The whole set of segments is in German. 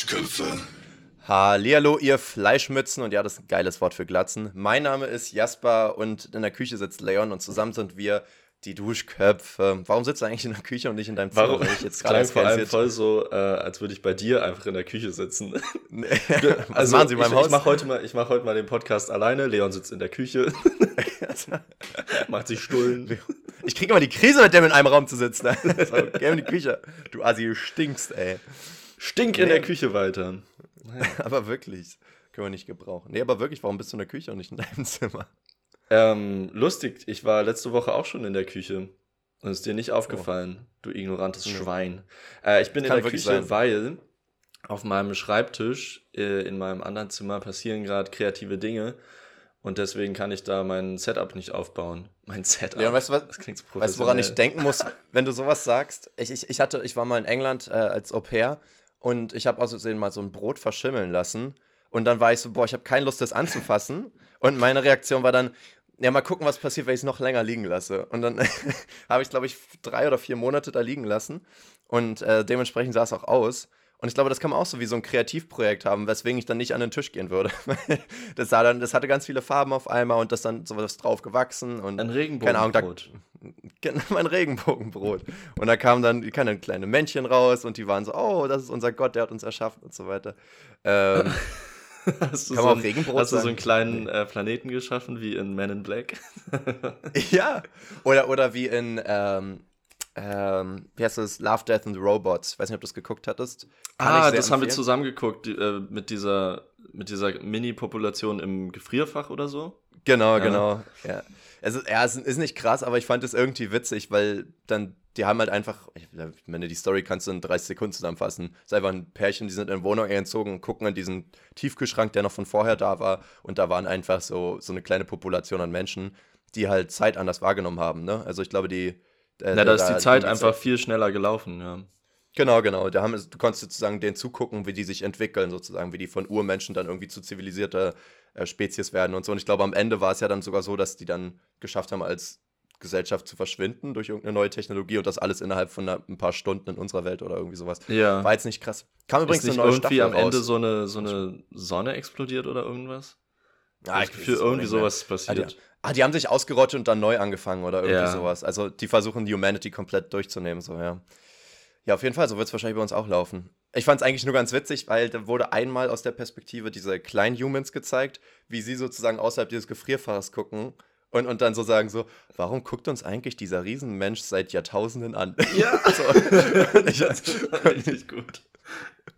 Duschköpfe. Hallihallo, ihr Fleischmützen und ja, das ist ein geiles Wort für Glatzen. Mein Name ist Jasper und in der Küche sitzt Leon und zusammen sind wir die Duschköpfe. Warum sitzt du eigentlich in der Küche und nicht in deinem Zimmer? Warum? Ich jetzt gerade vor allem voll so, äh, als würde ich bei dir einfach in der Küche sitzen. Was also, machen Sie in meinem ich, Haus? Ich mache heute, mal, mach heute mal den Podcast alleine. Leon sitzt in der Küche. Macht sich Stullen. Ich kriege immer die Krise mit dem in einem Raum zu sitzen. Also, geh in die Küche. Du Assi, du stinkst, ey. Stink in der Küche weiter. aber wirklich. Können wir nicht gebrauchen. Nee, aber wirklich, warum bist du in der Küche und nicht in deinem Zimmer? Ähm, lustig, ich war letzte Woche auch schon in der Küche. Und ist dir nicht aufgefallen, oh. du ignorantes mhm. Schwein. Äh, ich bin in der Küche, sein. weil auf meinem Schreibtisch äh, in meinem anderen Zimmer passieren gerade kreative Dinge. Und deswegen kann ich da mein Setup nicht aufbauen. Mein Setup. Ja, weißt du was? Das klingt so Weißt du, woran ich denken muss, wenn du sowas sagst? Ich, ich, ich, hatte, ich war mal in England äh, als Au pair und ich habe außerdem mal so ein Brot verschimmeln lassen. Und dann war ich so, boah, ich habe keine Lust, das anzufassen. Und meine Reaktion war dann, ja, mal gucken, was passiert, wenn ich es noch länger liegen lasse. Und dann habe ich, glaube ich, drei oder vier Monate da liegen lassen. Und äh, dementsprechend sah es auch aus. Und ich glaube, das kann man auch so wie so ein Kreativprojekt haben, weswegen ich dann nicht an den Tisch gehen würde. das, sah dann, das hatte ganz viele Farben auf einmal und das dann sowas drauf gewachsen. Und, ein Regenbogenbrot. Genau, mein Regenbogenbrot. Und da kamen dann keine kleine Männchen raus und die waren so, oh, das ist unser Gott, der hat uns erschaffen und so weiter. Ähm, Hast du, Kann so, ein, hast du so einen kleinen äh, Planeten geschaffen, wie in Men in Black? ja. Oder, oder wie in, ähm, ähm, wie heißt das? Love, Death and the Robots. Weiß nicht, ob du das geguckt hattest. Kann ah, das empfehlen. haben wir zusammen geguckt, die, äh, mit dieser, mit dieser Mini-Population im Gefrierfach oder so. Genau, ja. genau. Ja. Es ist, ja, es ist nicht krass, aber ich fand es irgendwie witzig, weil dann, die haben halt einfach, ich meine, die Story kannst du in 30 Sekunden zusammenfassen. Es ist einfach ein Pärchen, die sind in Wohnung entzogen und gucken an diesen Tiefkühlschrank, der noch von vorher da war. Und da waren einfach so, so eine kleine Population an Menschen, die halt Zeit anders wahrgenommen haben. Ne? Also ich glaube, die. Äh, Na, da ist die Zeit einfach viel schneller gelaufen, ja. Genau, genau. Da haben, du konntest sozusagen denen zugucken, wie die sich entwickeln, sozusagen, wie die von Urmenschen dann irgendwie zu zivilisierter äh, Spezies werden und so. Und ich glaube, am Ende war es ja dann sogar so, dass die dann geschafft haben, als Gesellschaft zu verschwinden durch irgendeine neue Technologie und das alles innerhalb von ein paar Stunden in unserer Welt oder irgendwie sowas. Ja. War jetzt nicht krass. Kam übrigens Ist nicht eine neue irgendwie Staffel am Ende so eine, so eine Sonne explodiert oder irgendwas? Ja, ich Gefühl, irgendwie sowas passiert. Ah die, ah, die, haben sich ausgerottet und dann neu angefangen oder irgendwie ja. sowas. Also die versuchen die Humanity komplett durchzunehmen, so ja. Ja, auf jeden Fall, so wird es wahrscheinlich bei uns auch laufen. Ich fand es eigentlich nur ganz witzig, weil da wurde einmal aus der Perspektive diese kleinen Humans gezeigt, wie sie sozusagen außerhalb dieses Gefrierfaches gucken und, und dann so sagen so, warum guckt uns eigentlich dieser Riesenmensch seit Jahrtausenden an? Ja. so. und ich, richtig gut.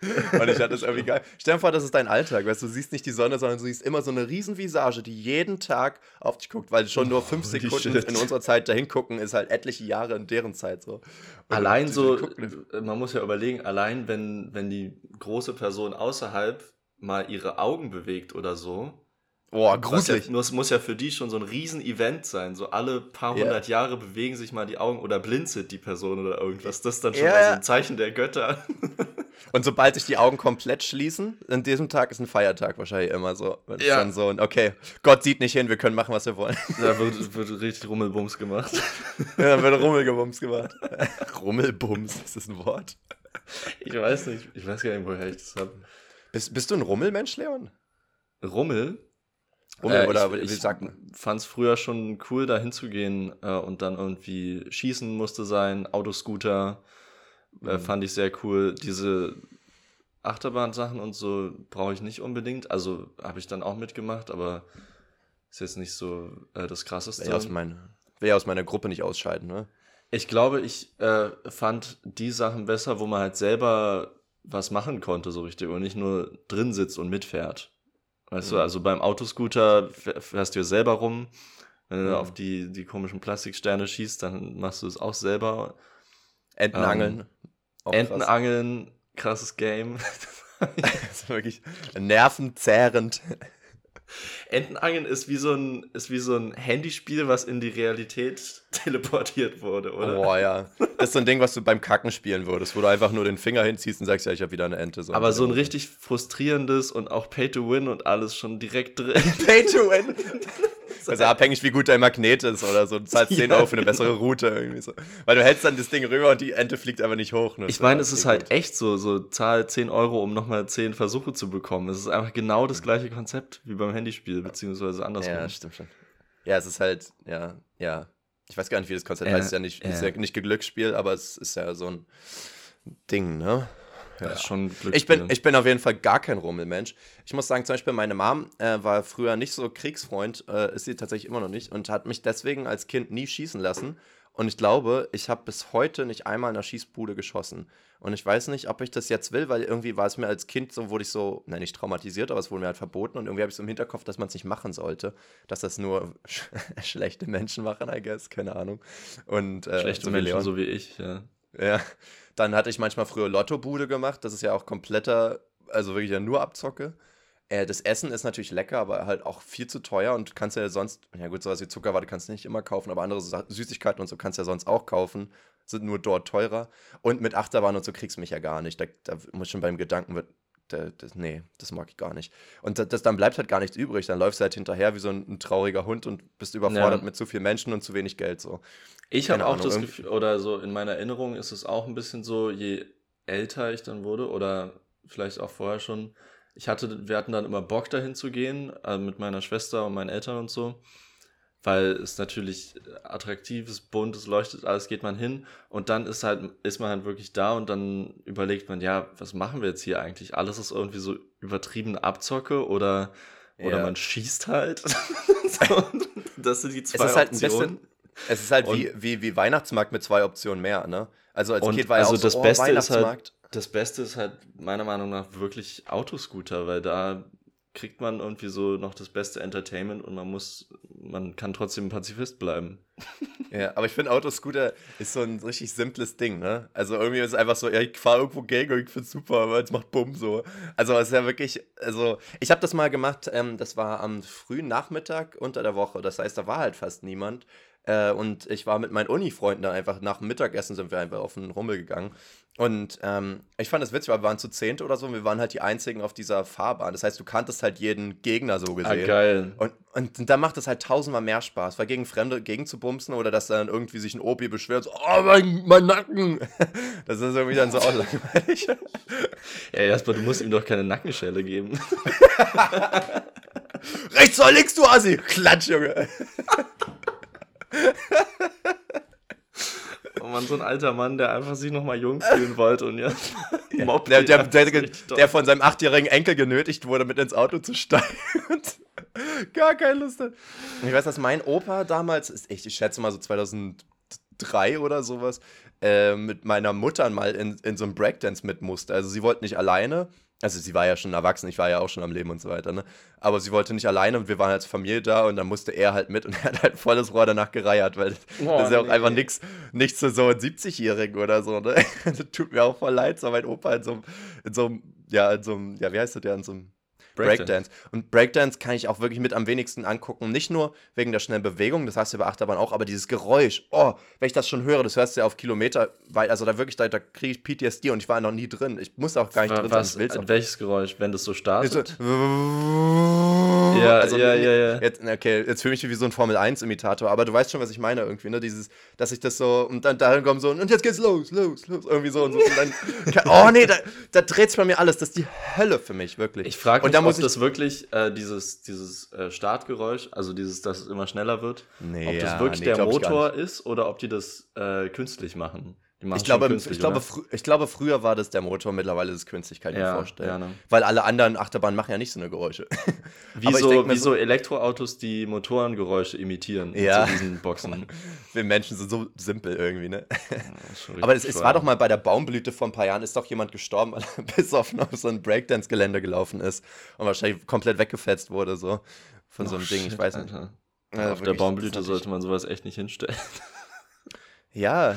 Und ich hatte es irgendwie geil. Stell dir vor, das ist dein Alltag, weißt du, siehst nicht die Sonne, sondern du siehst immer so eine Riesenvisage, die jeden Tag auf dich guckt, weil schon nur fünf oh, Sekunden in unserer Zeit dahin gucken, ist halt etliche Jahre in deren Zeit so. Und allein so, man muss ja überlegen, allein wenn, wenn die große Person außerhalb mal ihre Augen bewegt oder so, Boah, gruselig. Ja, nur es muss ja für die schon so ein Riesen-Event sein. So alle paar hundert yeah. Jahre bewegen sich mal die Augen oder blinzelt die Person oder irgendwas. Das ist dann schon yeah. mal so ein Zeichen der Götter. Und sobald sich die Augen komplett schließen, an diesem Tag ist ein Feiertag wahrscheinlich immer so. ja. dann so, okay, Gott sieht nicht hin, wir können machen, was wir wollen. Da wird, wird richtig Rummelbums gemacht. Ja, da wird Rummelgebums gemacht. Rummelbums, ist das ein Wort? Ich weiß nicht, ich weiß gar nicht, woher ich das habe. Bist, bist du ein Rummelmensch, Leon? Rummel? Äh, oder ich, wie sagt man? Fand es früher schon cool, da hinzugehen äh, und dann irgendwie schießen musste sein, Autoscooter, äh, mhm. fand ich sehr cool. Diese Achterbahn-Sachen und so brauche ich nicht unbedingt. Also habe ich dann auch mitgemacht, aber ist jetzt nicht so äh, das Krasseste. Will aus, meine, will ja aus meiner Gruppe nicht ausscheiden, ne? Ich glaube, ich äh, fand die Sachen besser, wo man halt selber was machen konnte, so richtig, und nicht nur drin sitzt und mitfährt. Weißt mhm. du, also beim Autoscooter fährst du ja selber rum. Wenn du mhm. auf die, die komischen Plastiksterne schießt, dann machst du es auch selber. Entenangeln. Ähm, Entenangeln, krass. krasses Game. das ist wirklich nervenzehrend. Entenangeln ist wie so ein, ist wie so ein Handyspiel, was in die Realität teleportiert wurde, oder? Boah, ja. Das ist so ein Ding, was du beim Kacken spielen würdest, wo du einfach nur den Finger hinziehst und sagst, ja, ich habe wieder eine Ente. So Aber so ein richtig frustrierendes und auch Pay to Win und alles schon direkt drin. Pay to Win? Also abhängig, wie gut dein Magnet ist oder so. Du zahlst 10 ja, Euro für eine bessere genau. Route irgendwie so. Weil du hältst dann das Ding rüber und die Ente fliegt aber nicht hoch. Ne? Ich meine, es ist halt gut. echt so, so zahl 10 Euro, um nochmal 10 Versuche zu bekommen. Es ist einfach genau das gleiche Konzept wie beim Handyspiel, beziehungsweise andersrum. Ja, stimmt schon. Ja, es ist halt, ja, ja. Ich weiß gar nicht, wie das Konzept ja, heißt. Es ist ja nicht, ja. Ist ja nicht Glücksspiel, aber es ist ja so ein Ding, ne? Ja. Das ist schon ich bin, ich bin auf jeden Fall gar kein Rummelmensch. Ich muss sagen, zum Beispiel meine Mom äh, war früher nicht so Kriegsfreund, äh, ist sie tatsächlich immer noch nicht und hat mich deswegen als Kind nie schießen lassen. Und ich glaube, ich habe bis heute nicht einmal in der Schießbude geschossen. Und ich weiß nicht, ob ich das jetzt will, weil irgendwie war es mir als Kind so, wurde ich so, nein, nicht traumatisiert, aber es wurde mir halt verboten. Und irgendwie habe ich so im Hinterkopf, dass man es nicht machen sollte. Dass das nur sch schlechte Menschen machen, I guess, keine Ahnung. Und, äh, schlechte so Menschen, so wie ich, ja. Ja. Dann hatte ich manchmal früher Lottobude gemacht. Das ist ja auch kompletter, also wirklich ja nur Abzocke. Äh, das Essen ist natürlich lecker, aber halt auch viel zu teuer und kannst ja sonst, ja gut, sowas wie Zuckerwatte kannst du nicht immer kaufen, aber andere Süßigkeiten und so kannst du ja sonst auch kaufen, sind nur dort teurer. Und mit Achterbahn und so kriegst du mich ja gar nicht. Da, da muss schon beim Gedanken das, nee, das mag ich gar nicht. Und das, das, dann bleibt halt gar nichts übrig. Dann läufst du halt hinterher wie so ein, ein trauriger Hund und bist überfordert ja. mit zu vielen Menschen und zu wenig Geld. So. Ich habe auch Ahnung, das Gefühl, oder so in meiner Erinnerung ist es auch ein bisschen so, je älter ich dann wurde oder vielleicht auch vorher schon, ich hatte, wir hatten dann immer Bock dahin zu gehen, äh, mit meiner Schwester und meinen Eltern und so weil es natürlich attraktiv ist, bunt, es leuchtet, alles geht man hin und dann ist halt, ist man halt wirklich da und dann überlegt man, ja, was machen wir jetzt hier eigentlich? Alles ist irgendwie so übertrieben Abzocke oder, ja. oder man schießt halt. so, das sind die zwei es halt Optionen. Bisschen, es ist halt wie, wie, wie Weihnachtsmarkt mit zwei Optionen mehr, ne? Also als Kind war ja also auch das so, oh, Beste ist halt, das Beste ist halt meiner Meinung nach wirklich Autoscooter, weil da kriegt man irgendwie so noch das beste Entertainment und man muss, man kann trotzdem Pazifist bleiben. Ja, aber ich finde Autoscooter ist so ein richtig simples Ding, ne? Also irgendwie ist es einfach so, ja, ich fahre irgendwo gegen und ich finde es super, aber es macht Bumm so. Also es ist ja wirklich, also ich habe das mal gemacht, ähm, das war am frühen Nachmittag unter der Woche, das heißt, da war halt fast niemand. Äh, und ich war mit meinen Uni-Freunden da einfach nach dem Mittagessen sind wir einfach auf den Rummel gegangen. Und ähm, ich fand das witzig, weil wir waren zu zehnt oder so und wir waren halt die einzigen auf dieser Fahrbahn. Das heißt, du kanntest halt jeden Gegner so gesehen. Ah, geil. Und, und, und da macht es halt tausendmal mehr Spaß, weil gegen Fremde gegenzubumsen oder dass dann irgendwie sich ein Opi beschwert, so, oh, mein, mein Nacken. Das ist irgendwie dann so auch langweilig. Ey, Jasper, du musst ihm doch keine Nackenschelle geben. Rechts oder links, du Assi! Klatsch, Junge! Oh man, so ein alter Mann, der einfach sich nochmal jung fühlen wollte und jetzt ja, der, der, der, der, von seinem achtjährigen Enkel genötigt wurde, mit ins Auto zu steigen. Gar keine Lust. Hat. Ich weiß, dass mein Opa damals, ich, ich schätze mal so 2003 oder sowas, äh, mit meiner Mutter mal in, in so einem Breakdance mit musste. Also sie wollte nicht alleine, also sie war ja schon erwachsen, ich war ja auch schon am Leben und so weiter, ne? Aber sie wollte nicht alleine und wir waren als Familie da und dann musste er halt mit und er hat halt volles Rohr danach gereiert, weil oh, das ist ja auch nee. einfach nichts nichts für so einen 70-Jährigen oder so, ne? das tut mir auch voll leid, so mein Opa in so, in so einem, ja, in so einem, ja, wie heißt das ja, in so einem Breakdance. Breakdance. Und Breakdance kann ich auch wirklich mit am wenigsten angucken. Nicht nur wegen der schnellen Bewegung, das hast du bei Achterbahn auch, aber dieses Geräusch. Oh, wenn ich das schon höre, das hörst du ja auf Kilometer weit. Also da wirklich, da, da kriege ich PTSD und ich war noch nie drin. Ich muss auch gar nicht drin Was, sein. Was, welches Geräusch, wenn das so startet? So, ja, also, ja, ja, ja. Jetzt, okay, jetzt fühle ich mich wie so ein Formel-1-Imitator, aber du weißt schon, was ich meine irgendwie, ne? Dieses, dass ich das so, und dann dahin kommt so, und jetzt geht's los, los, los, irgendwie so und so. Und dann, oh nee, da, da dreht sich bei mir alles. Das ist die Hölle für mich, wirklich. Ich frage mich, muss ob das wirklich äh, dieses, dieses äh, Startgeräusch, also dieses, dass es immer schneller wird, nee, ob das wirklich nee, der Motor ist oder ob die das äh, künstlich machen ich glaube, ich, glaube, ich glaube, früher war das der Motor, mittlerweile ist es künstlich, kann ich ja, mir vorstellen. Ja, ne? Weil alle anderen Achterbahnen machen ja nicht so eine Geräusche. Wie, so, wie so Elektroautos, die Motorengeräusche imitieren ja. zu diesen Boxen. Wir Menschen sind so simpel irgendwie, ne? Aber es, es, war doch mal bei der Baumblüte vor ein paar Jahren, ist doch jemand gestorben, weil er bis auf noch so ein Breakdance-Gelände gelaufen ist und wahrscheinlich komplett weggefetzt wurde, so von oh, so einem Ding, ich weiß nicht. Auf der Baumblüte sollte man sowas echt nicht hinstellen. Ja,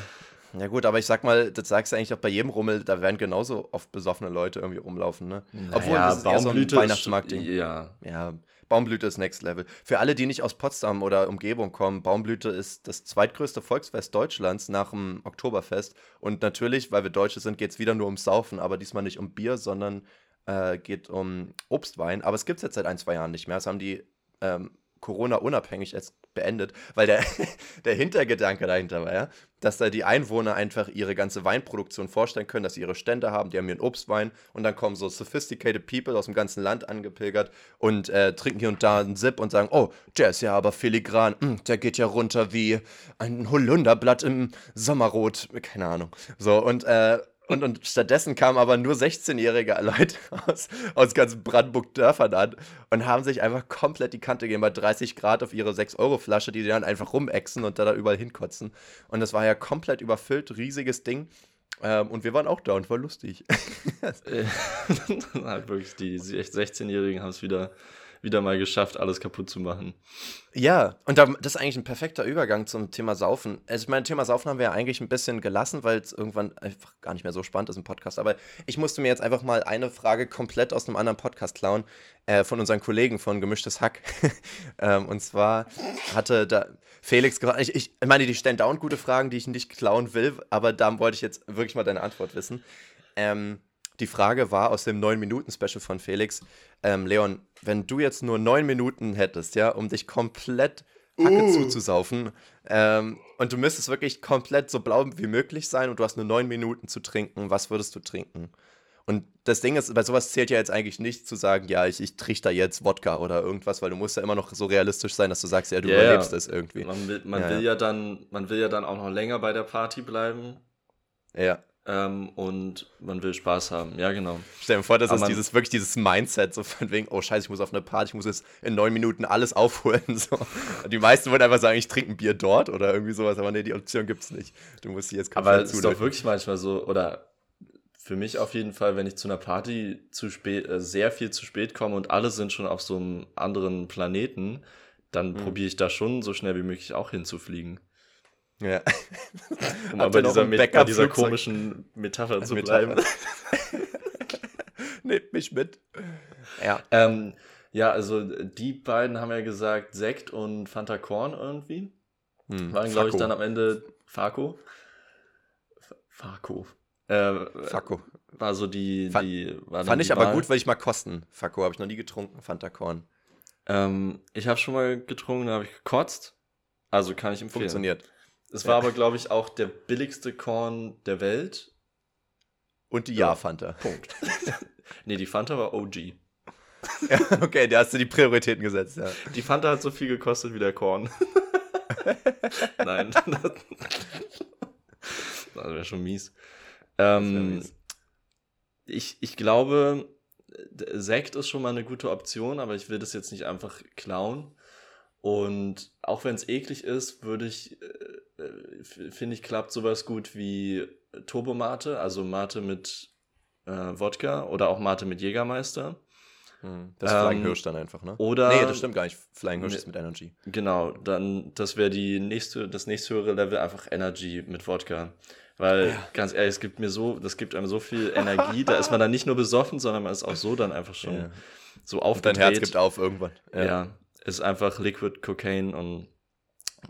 ja gut, aber ich sag mal, das sagst du eigentlich auch bei jedem Rummel, da werden genauso oft besoffene Leute irgendwie rumlaufen, ne? Naja, Obwohl das ist Baumblüte so ein Weihnachtsmarktding. Ja. Ja, Baumblüte ist Next Level. Für alle, die nicht aus Potsdam oder Umgebung kommen, Baumblüte ist das zweitgrößte Volksfest Deutschlands nach dem Oktoberfest. Und natürlich, weil wir Deutsche sind, geht es wieder nur ums Saufen, aber diesmal nicht um Bier, sondern äh, geht um Obstwein. Aber es gibt es jetzt seit ein, zwei Jahren nicht mehr. Das haben die ähm, Corona-unabhängig beendet, weil der, der Hintergedanke dahinter war ja, dass da die Einwohner einfach ihre ganze Weinproduktion vorstellen können, dass sie ihre Stände haben, die haben ihren Obstwein und dann kommen so sophisticated people aus dem ganzen Land angepilgert und äh, trinken hier und da einen Sip und sagen, oh, der ist ja aber filigran, hm, der geht ja runter wie ein Holunderblatt im Sommerrot, keine Ahnung. So, und äh, und, und stattdessen kamen aber nur 16-jährige Leute aus, aus ganz Brandenburg-Dörfern an und haben sich einfach komplett die Kante gegeben bei 30 Grad auf ihre 6-Euro-Flasche, die sie dann einfach rumexen und da, da überall hinkotzen. Und das war ja komplett überfüllt, riesiges Ding. Ähm, und wir waren auch da und war lustig. wirklich, die 16-Jährigen haben es wieder wieder mal geschafft, alles kaputt zu machen. Ja, und das ist eigentlich ein perfekter Übergang zum Thema Saufen. Also, ich meine, Thema Saufen haben wir ja eigentlich ein bisschen gelassen, weil es irgendwann einfach gar nicht mehr so spannend ist im Podcast. Aber ich musste mir jetzt einfach mal eine Frage komplett aus einem anderen Podcast klauen, äh, von unseren Kollegen von Gemischtes Hack. ähm, und zwar hatte da Felix gefragt, ich, ich meine, die stellen dauernd gute Fragen, die ich nicht klauen will, aber da wollte ich jetzt wirklich mal deine Antwort wissen. Ähm, die Frage war aus dem 9-Minuten-Special von Felix, ähm, Leon, wenn du jetzt nur 9 Minuten hättest, ja, um dich komplett Hacke uh. zuzusaufen ähm, und du müsstest wirklich komplett so blau wie möglich sein und du hast nur 9 Minuten zu trinken, was würdest du trinken? Und das Ding ist, bei sowas zählt ja jetzt eigentlich nicht zu sagen, ja, ich, ich trichter jetzt Wodka oder irgendwas, weil du musst ja immer noch so realistisch sein, dass du sagst, ja, du yeah, überlebst das irgendwie. Man will, man ja, will ja. ja dann, man will ja dann auch noch länger bei der Party bleiben. Ja. Ähm, und man will Spaß haben. Ja, genau. Stell dir vor, das Aber ist dieses, wirklich dieses Mindset, so von wegen, oh scheiße, ich muss auf eine Party, ich muss jetzt in neun Minuten alles aufholen. So. Die meisten würden einfach sagen, ich trinke ein Bier dort oder irgendwie sowas, aber nee, die Option gibt es nicht. Du musst sie jetzt komplett Aber es ist doch wirklich manchmal so, oder für mich auf jeden Fall, wenn ich zu einer Party zu spät, äh, sehr viel zu spät komme und alle sind schon auf so einem anderen Planeten, dann mhm. probiere ich da schon so schnell wie möglich auch hinzufliegen. Ja. Um aber dieser, bei dieser komischen Metapher zu bleiben. Nehmt mich mit. Ja. Ähm, ja, also die beiden haben ja gesagt Sekt und Fanta Korn irgendwie. Hm, Waren, glaube ich, dann am Ende Farko. Farko. Äh, Fako. War so die. Fand, die fand ich aber gut, weil ich mal kosten. Fako habe ich noch nie getrunken, Fanta Korn. Ähm, ich habe schon mal getrunken, da habe ich gekotzt. Also kann ich empfehlen. Funktioniert. Es war aber, glaube ich, auch der billigste Korn der Welt. Und die Ja-Fanta. Punkt. nee, die Fanta war OG. ja, okay, da hast du die Prioritäten gesetzt, ja. Die Fanta hat so viel gekostet wie der Korn. Nein. das wäre schon mies. Ähm, mies. Ich, ich glaube, Sekt ist schon mal eine gute Option, aber ich will das jetzt nicht einfach klauen. Und auch wenn es eklig ist, würde ich, äh, finde ich, klappt sowas gut wie Turbomate, also Mate mit äh, Wodka oder auch Mate mit Jägermeister. Hm, das ist ähm, Flying Hirsch dann einfach, ne? Oder, nee, das stimmt gar nicht. Flying Hirsch ne, ist mit Energy. Genau, dann, das wäre die nächste, das nächste höhere Level einfach Energy mit Wodka. Weil, ja. ganz ehrlich, es gibt mir so, das gibt einem so viel Energie, da ist man dann nicht nur besoffen, sondern man ist auch so dann einfach schon ja. so aufgedreht. Und dein Herz gibt auf irgendwann. Ja. ja ist einfach Liquid Cocaine und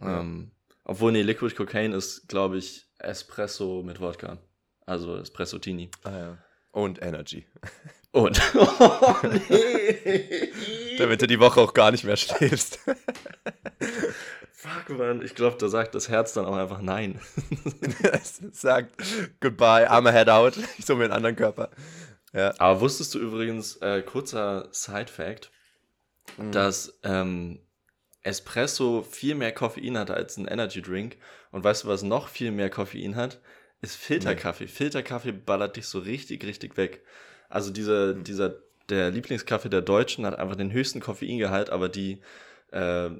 ähm, obwohl, nee, Liquid Cocaine ist, glaube ich, Espresso mit Wodka. Also Espresso Tini. Ah ja. Und Energy. Und. Oh, nee. Damit du die Woche auch gar nicht mehr schläfst. Fuck, man. Ich glaube, da sagt das Herz dann auch einfach Nein. es sagt Goodbye, I'm a head out. Ich suche mir einen anderen Körper. Ja. Aber wusstest du übrigens, äh, kurzer Side-Fact, mhm. dass ähm, Espresso viel mehr Koffein hat als ein Energy Drink. Und weißt du, was noch viel mehr Koffein hat? Ist Filterkaffee. Nee. Filterkaffee ballert dich so richtig, richtig weg. Also dieser, mhm. dieser, der Lieblingskaffee der Deutschen hat einfach den höchsten Koffeingehalt, aber die äh,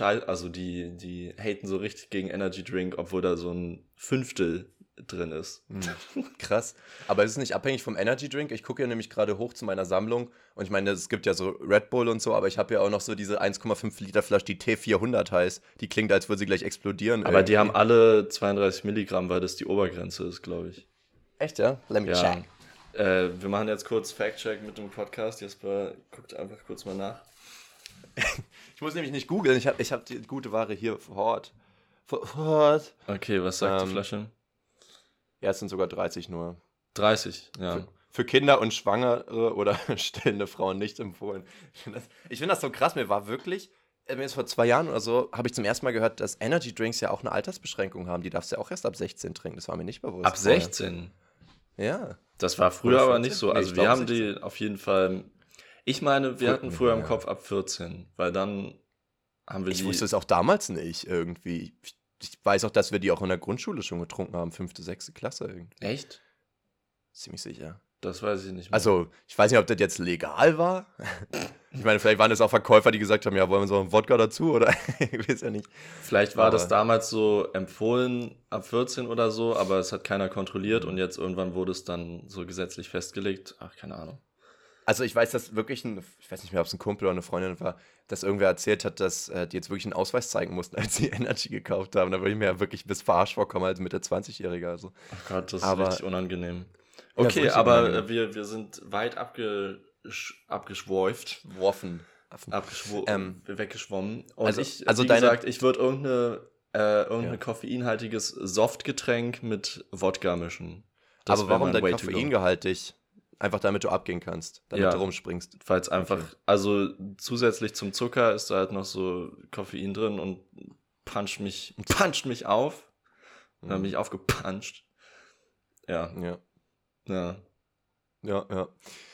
also die, die haten so richtig gegen Energy Drink, obwohl da so ein Fünftel drin ist. Mhm. Krass. Aber ist es nicht abhängig vom Energy Drink? Ich gucke ja nämlich gerade hoch zu meiner Sammlung und ich meine, es gibt ja so Red Bull und so, aber ich habe ja auch noch so diese 1,5 Liter Flasche, die T400 heißt. Die klingt, als würde sie gleich explodieren. Aber irgendwie. die haben alle 32 Milligramm, weil das die Obergrenze ist, glaube ich. Echt, ja? Let me ja. check. Äh, wir machen jetzt kurz Fact-Check mit dem Podcast. Jesper guckt einfach kurz mal nach. ich muss nämlich nicht googeln, ich habe ich hab die gute Ware hier vor Ort. Vor Ort. Okay, was sagt ähm, die Flasche? Ja, es sind sogar 30 nur. 30, ja. Für, für Kinder und Schwangere oder stillende Frauen nicht empfohlen. Ich finde das, find das so krass. Mir war wirklich äh, jetzt vor zwei Jahren oder so, habe ich zum ersten Mal gehört, dass Energy Drinks ja auch eine Altersbeschränkung haben. Die darfst du ja auch erst ab 16 trinken. Das war mir nicht bewusst. Ab 16? Ja. Das war früher aber nicht so. Also nee, wir haben 16. die auf jeden Fall. Ich meine, wir hatten früher im Kopf ab 14, weil dann haben wir ich die. Wusste es auch damals nicht irgendwie. Ich, ich, weiß auch, dass wir die auch in der Grundschule schon getrunken haben, fünfte, sechste Klasse irgendwie. Echt? Ziemlich sicher. Das weiß ich nicht mehr. Also, ich weiß nicht, ob das jetzt legal war. ich meine, vielleicht waren es auch Verkäufer, die gesagt haben, ja, wollen wir so einen Wodka dazu oder ich weiß ja nicht. Vielleicht war aber das damals so empfohlen ab 14 oder so, aber es hat keiner kontrolliert und jetzt irgendwann wurde es dann so gesetzlich festgelegt. Ach, keine Ahnung. Also ich weiß, dass wirklich ein, ich weiß nicht mehr, ob es ein Kumpel oder eine Freundin war, dass irgendwer erzählt hat, dass äh, die jetzt wirklich einen Ausweis zeigen mussten, als sie Energy gekauft haben. Da würde ich mir ja wirklich bis verarscht vorkommen als Mitte 20-Jähriger. Also. Ach Gott, das ist aber, richtig unangenehm. Okay, ja, aber unangenehm. wir, wir sind weit abgesch abgeschweift. Worfen. Abgeschwo ähm, weggeschwommen. Und also, ich, also wie deine, gesagt, ich würde irgendeine, äh, irgendein ja. koffeinhaltiges Softgetränk mit Wodka mischen. Das aber warum denn koffeingehaltig? Einfach damit du abgehen kannst, damit ja, du rumspringst. Falls einfach, okay. also zusätzlich zum Zucker ist da halt noch so Koffein drin und puncht mich, puncht mich auf. Mhm. Dann bin ich aufgepuncht. Ja. Ja. Ja. Ja, ja.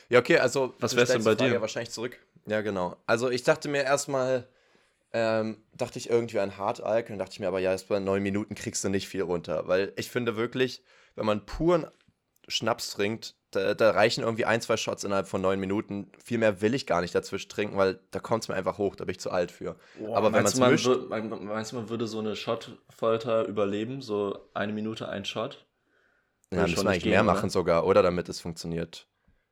Ja, okay, also. Was wär's denn bei dir? Ja, wahrscheinlich zurück. Ja, genau. Also, ich dachte mir erstmal, ähm, dachte ich irgendwie an Hartalk, dann dachte ich mir aber, ja, erst bei neun Minuten kriegst du nicht viel runter, weil ich finde wirklich, wenn man puren Schnaps trinkt, da, da, reichen irgendwie ein, zwei Shots innerhalb von neun Minuten. Viel mehr will ich gar nicht dazwischen trinken, weil da kommt es mir einfach hoch, da bin ich zu alt für. Oh, Aber wenn man mischt, meinst du, man würde so eine Shot-Folter überleben? So eine Minute, ein Shot? Ja, müssen wir eigentlich gehen, mehr oder? machen sogar, oder? Damit es funktioniert.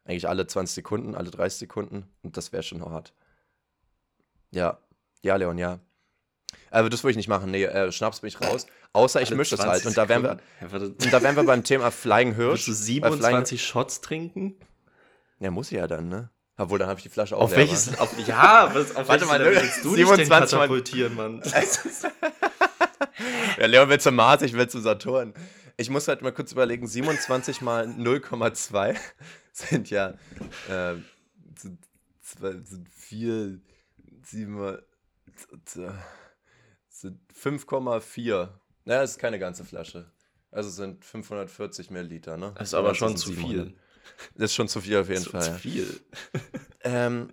Eigentlich alle 20 Sekunden, alle 30 Sekunden. Und das wäre schon hart. Ja. Ja, Leon, ja. Aber das würde ich nicht machen. Nee, äh, Schnaps bin ich raus. Außer ich mische es halt. Und da wären wir, und da wären wir beim Thema Flying Hirsch. Willst du 27 Shots trinken? Ja, muss ich ja dann, ne? Obwohl, dann habe ich die Flasche auch Auf welches, auf, ja, was, auf Warte mal, willst du 27 katapultieren, Mann? ja, Leon will zum Mars, ich will zum Saturn. Ich muss halt mal kurz überlegen, 27 mal 0,2 sind ja äh, sind, sind 4, 7, sind 5,4. Naja, das ist keine ganze Flasche. Also sind 540 Milliliter, ne? Das ist aber schon zu 700. viel. Das ist schon zu viel auf jeden zu, Fall. Zu viel. ähm,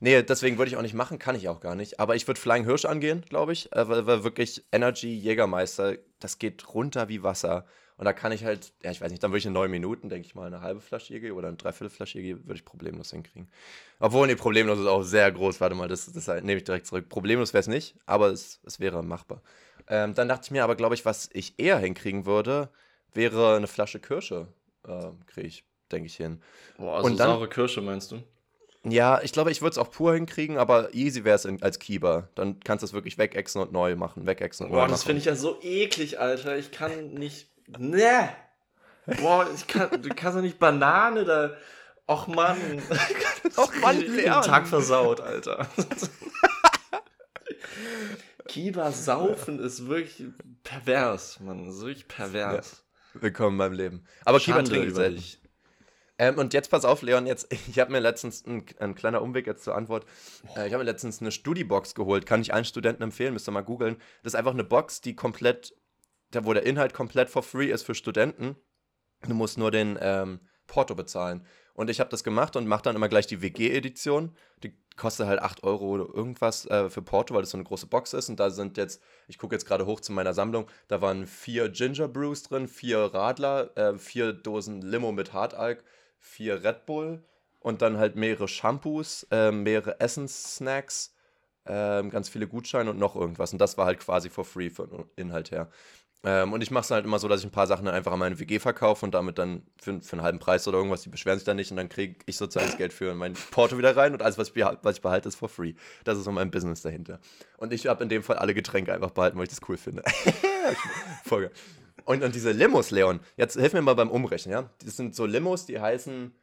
nee, deswegen würde ich auch nicht machen, kann ich auch gar nicht. Aber ich würde Flying Hirsch angehen, glaube ich. Äh, weil, weil wirklich Energy Jägermeister, das geht runter wie Wasser. Und da kann ich halt, ja, ich weiß nicht, dann würde ich in neun Minuten, denke ich mal, eine halbe Flasche Jäger oder eine Dreiviertelflasche Jäger würde ich problemlos hinkriegen. Obwohl, nee, problemlos ist auch sehr groß. Warte mal, das, das nehme ich direkt zurück. Problemlos wäre es nicht, aber es, es wäre machbar. Ähm, dann dachte ich mir aber, glaube ich, was ich eher hinkriegen würde, wäre eine Flasche Kirsche. Äh, Kriege ich, denke ich, hin. Boah, also Und dann, saure Kirsche meinst du? Ja, ich glaube, ich würde es auch pur hinkriegen, aber easy wäre es als Keeper. Dann kannst du es wirklich wegexen und neu machen. Wegexen und Boah, neu machen. das finde ich ja so eklig, Alter. Ich kann nicht Ne. Boah, ich kann, du kannst doch nicht Banane da. Och Mann. Och Mann, den Tag versaut, Alter. Kiba saufen ist wirklich pervers, Mann. Ist wirklich pervers. Ja. Willkommen beim Leben. Aber Kiba trinkt selten. Ähm, und jetzt pass auf, Leon, jetzt, ich habe mir letztens, ein, ein, kleiner Umweg jetzt zur Antwort, äh, ich habe mir letztens eine Studiebox geholt, kann ich allen Studenten empfehlen, müsst ihr mal googeln. Das ist einfach eine Box, die komplett wo der Inhalt komplett for free ist für Studenten. Du musst nur den ähm, Porto bezahlen. Und ich habe das gemacht und mache dann immer gleich die WG-Edition. Die kostet halt 8 Euro oder irgendwas äh, für Porto, weil das so eine große Box ist. Und da sind jetzt, ich gucke jetzt gerade hoch zu meiner Sammlung, da waren vier Ginger Brews drin, vier Radler, äh, vier Dosen Limo mit Hartalk, vier Red Bull und dann halt mehrere Shampoos, äh, mehrere Essenssnacks, äh, ganz viele Gutscheine und noch irgendwas. Und das war halt quasi for free von Inhalt her. Ähm, und ich mache es halt immer so, dass ich ein paar Sachen dann einfach an meine WG verkaufe und damit dann für, für einen halben Preis oder irgendwas, die beschweren sich dann nicht und dann kriege ich sozusagen das Geld für mein Porto wieder rein und alles, was ich, behalte, was ich behalte, ist for free. Das ist so mein Business dahinter. Und ich habe in dem Fall alle Getränke einfach behalten, weil ich das cool finde. Folge. Und, und diese Limos, Leon, jetzt hilf mir mal beim Umrechnen, ja? Das sind so Limos, die heißen,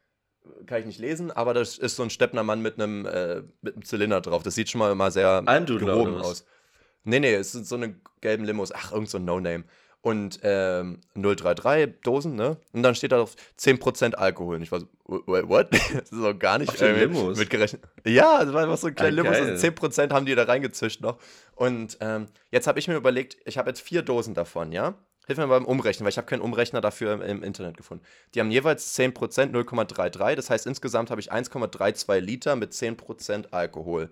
kann ich nicht lesen, aber das ist so ein Steppner Mann mit einem, äh, mit einem Zylinder drauf. Das sieht schon mal immer sehr gehoben aus. Nee, nee, es sind so eine gelben Limos. Ach, irgend so ein No-Name. und ähm, 033 Dosen, ne? Und dann steht da drauf 10% Alkohol. Und ich war so, wait, what? das ist auch gar nicht äh, mitgerechnet. Ja, das war einfach so ein kleiner ah, Limos und 10% haben die da reingezischt noch. Und ähm, jetzt habe ich mir überlegt, ich habe jetzt vier Dosen davon, ja? Hilf mir beim Umrechnen, weil ich habe keinen Umrechner dafür im, im, Internet gefunden. Die haben jeweils 10%, 0,33. Das heißt, insgesamt habe ich 1,32 Liter mit 10% Alkohol.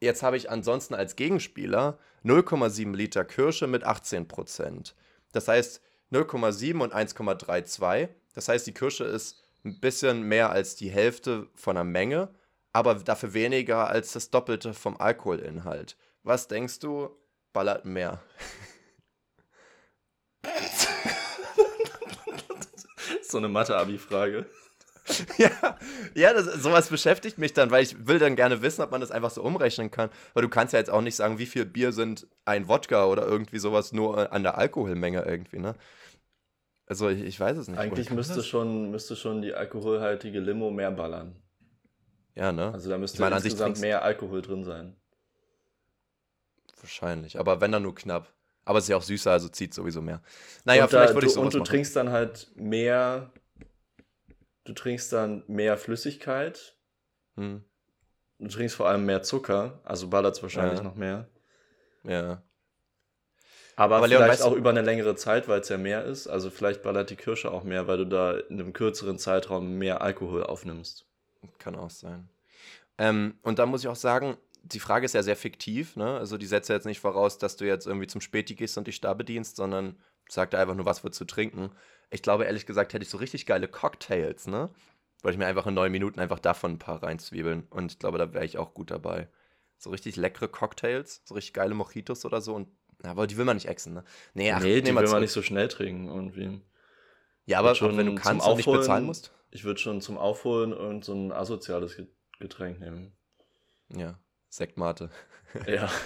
Jetzt habe ich ansonsten als Gegenspieler 0,7 Liter Kirsche mit 18%. Das heißt 0,7 und 1,32. Das heißt, die Kirsche ist ein bisschen mehr als die Hälfte von der Menge, aber dafür weniger als das Doppelte vom Alkoholinhalt. Was denkst du, ballert mehr? so eine Mathe-Abi-Frage. ja, ja das, sowas beschäftigt mich dann, weil ich will dann gerne wissen, ob man das einfach so umrechnen kann. Weil du kannst ja jetzt auch nicht sagen, wie viel Bier sind ein Wodka oder irgendwie sowas nur an der Alkoholmenge irgendwie, ne? Also ich, ich weiß es nicht. Eigentlich müsste schon, müsste schon die alkoholhaltige Limo mehr ballern. Ja, ne? Also da müsste ich meine, insgesamt mehr Alkohol drin sein. Wahrscheinlich, aber wenn dann nur knapp. Aber es ist ja auch süßer, also zieht sowieso mehr. Naja, und vielleicht würde ich so Und du machen. trinkst dann halt mehr, du trinkst dann mehr Flüssigkeit. Hm. Du trinkst vor allem mehr Zucker, also ballert es wahrscheinlich ja. noch mehr. Ja. Aber, Aber vielleicht Leon, auch über eine längere Zeit, weil es ja mehr ist. Also vielleicht ballert die Kirsche auch mehr, weil du da in einem kürzeren Zeitraum mehr Alkohol aufnimmst. Kann auch sein. Ähm, und da muss ich auch sagen, die Frage ist ja sehr fiktiv, ne? Also die setzt ja jetzt nicht voraus, dass du jetzt irgendwie zum Späti gehst und dich da bedienst, sondern sagt einfach nur, was wird zu trinken. Ich glaube, ehrlich gesagt, hätte ich so richtig geile Cocktails, ne? Wollte ich mir einfach in neun Minuten einfach davon ein paar reinzwiebeln. Und ich glaube, da wäre ich auch gut dabei. So richtig leckere Cocktails, so richtig geile Mojitos oder so. Und, aber die will man nicht exen, ne? Nee, ach, nee die will man nicht so schnell trinken irgendwie. Ja, aber schon wenn du kannst und nicht bezahlen musst. Ich würde schon zum Aufholen und so ein asoziales Getränk nehmen. Ja. Sektmate. Ja.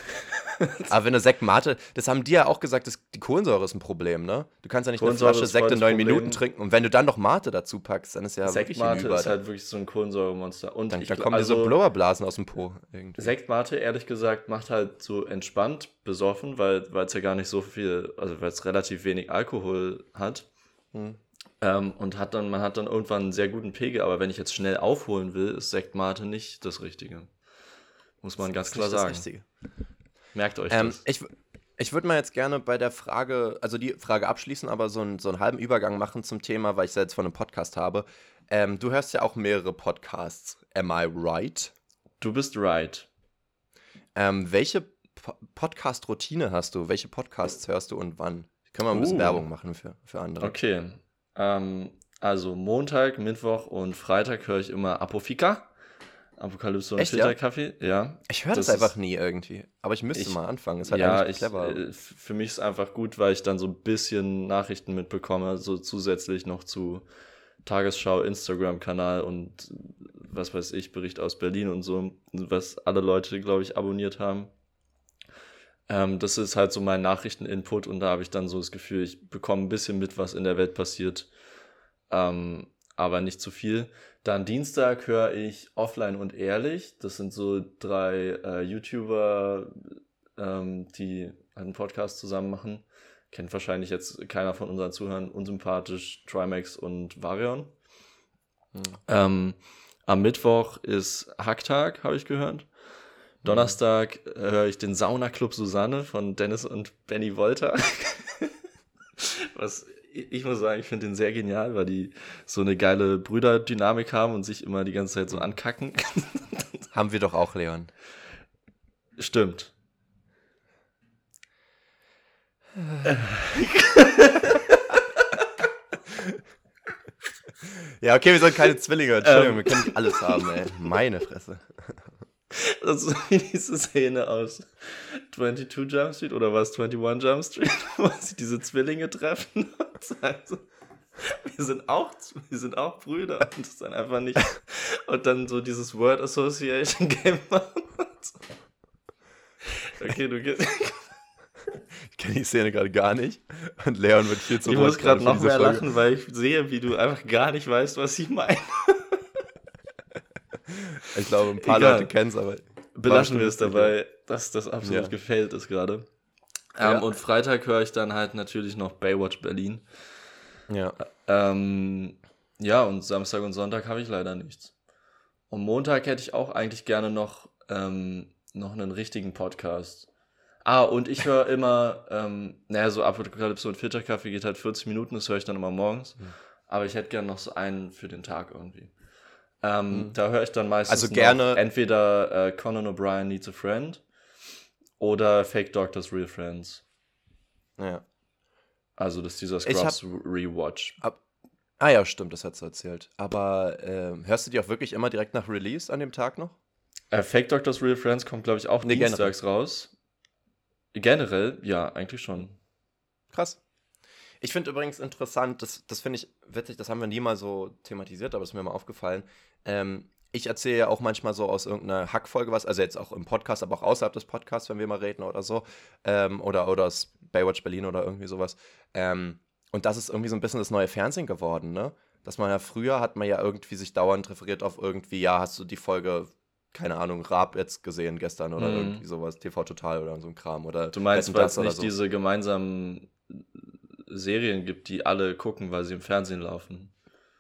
Aber wenn du Sektmate, das haben die ja auch gesagt, dass die Kohlensäure ist ein Problem, ne? Du kannst ja nicht eine Flasche Sekt in neun Minuten trinken und wenn du dann noch Mate dazu packst, dann ist ja Sektmate wirklich ist halt wirklich so ein Kohlensäuremonster. Und dann, ich, dann kommen also, dir so Blubberblasen aus dem Po. Irgendwie. Sektmate, ehrlich gesagt, macht halt so entspannt besoffen, weil es ja gar nicht so viel, also weil es relativ wenig Alkohol hat. Hm. Ähm, und hat dann, man hat dann irgendwann einen sehr guten Pegel, aber wenn ich jetzt schnell aufholen will, ist Sektmate nicht das Richtige. Muss man ganz klar sagen. Merkt euch ähm, das. Ich, ich würde mal jetzt gerne bei der Frage, also die Frage abschließen, aber so, ein, so einen halben Übergang machen zum Thema, weil ich es jetzt von einem Podcast habe. Ähm, du hörst ja auch mehrere Podcasts. Am I right? Du bist right. Ähm, welche po Podcast-Routine hast du? Welche Podcasts hörst du und wann? Können wir ein bisschen uh. Werbung machen für, für andere. Okay. Ähm, also Montag, Mittwoch und Freitag höre ich immer Apofika. Apokalypse und Filterkaffee, ja? ja. Ich höre das, das, einfach nie irgendwie. Aber ich müsste ich, mal anfangen. Ist halt ja, ich, clever. Äh, für mich ist es einfach gut, weil ich dann so ein bisschen Nachrichten mitbekomme, so zusätzlich noch zu Tagesschau, Instagram-Kanal und was weiß ich, Bericht aus Berlin und so, was alle Leute, glaube ich, abonniert haben. Ähm, das ist halt so mein Nachrichten-Input und da habe ich dann so das Gefühl, ich bekomme ein bisschen mit, was in der Welt passiert. Ähm, aber nicht zu viel. Dann Dienstag höre ich Offline und Ehrlich. Das sind so drei äh, YouTuber, ähm, die einen Podcast zusammen machen. Kennt wahrscheinlich jetzt keiner von unseren Zuhörern. Unsympathisch, Trimax und Varion. Mhm. Ähm, am Mittwoch ist Hacktag, habe ich gehört. Donnerstag äh, höre ich den Sauna Club Susanne von Dennis und Benny Wolter. Was ich muss sagen, ich finde den sehr genial, weil die so eine geile Brüderdynamik haben und sich immer die ganze Zeit so ankacken. haben wir doch auch, Leon. Stimmt. ja, okay, wir sind keine Zwillinge. Entschuldigung, ähm. wir können nicht alles haben, ey. Meine Fresse. Das ist wie diese Szene aus 22 Jump Street oder was 21 Jump Street, wo sie diese Zwillinge treffen und sagen so, wir sind auch, wir sind auch Brüder und das dann einfach nicht und dann so dieses Word Association Game machen. Okay, du gehst. Ich kenne die Szene gerade gar nicht. Und Leon wird viel zu Ich muss gerade noch mehr Folge. lachen, weil ich sehe, wie du einfach gar nicht weißt, was ich meine. Ich glaube, ein paar Egal. Leute kennen es, aber. Belassen wir es dabei, dass das absolut ja. gefällt ist gerade. Ähm, Und Freitag höre ich dann halt natürlich noch Baywatch Berlin. Ja. Ähm, ja, und Samstag und Sonntag habe ich leider nichts. Und Montag hätte ich auch eigentlich gerne noch, ähm, noch einen richtigen Podcast. Ah, und ich höre immer, ähm, naja, so Apokalypse und Filterkaffee geht halt 40 Minuten, das höre ich dann immer morgens. Mhm. Aber ich hätte gerne noch so einen für den Tag irgendwie. Ähm, mhm. Da höre ich dann meistens also gerne entweder äh, Conan O'Brien Needs a Friend oder Fake Doctors Real Friends. Ja. Also das ist dieser Scrubs Rewatch. Ab, ah ja, stimmt, das hast du erzählt. Aber äh, hörst du die auch wirklich immer direkt nach Release an dem Tag noch? Äh, Fake Doctors Real Friends kommt, glaube ich, auch nee, dienstags generell. raus. Generell, ja, eigentlich schon. Krass. Ich finde übrigens interessant, das, das finde ich witzig, das haben wir nie mal so thematisiert, aber das ist mir mal aufgefallen. Ähm, ich erzähle ja auch manchmal so aus irgendeiner Hackfolge was, also jetzt auch im Podcast, aber auch außerhalb des Podcasts, wenn wir mal reden oder so. Ähm, oder, oder aus Baywatch Berlin oder irgendwie sowas. Ähm, und das ist irgendwie so ein bisschen das neue Fernsehen geworden, ne? Dass man ja früher hat man ja irgendwie sich dauernd referiert auf irgendwie, ja, hast du die Folge, keine Ahnung, Raab jetzt gesehen gestern oder mhm. irgendwie sowas, TV Total oder so ein Kram. Oder du meinst, weil es nicht so. diese gemeinsamen Serien gibt, die alle gucken, weil sie im Fernsehen laufen.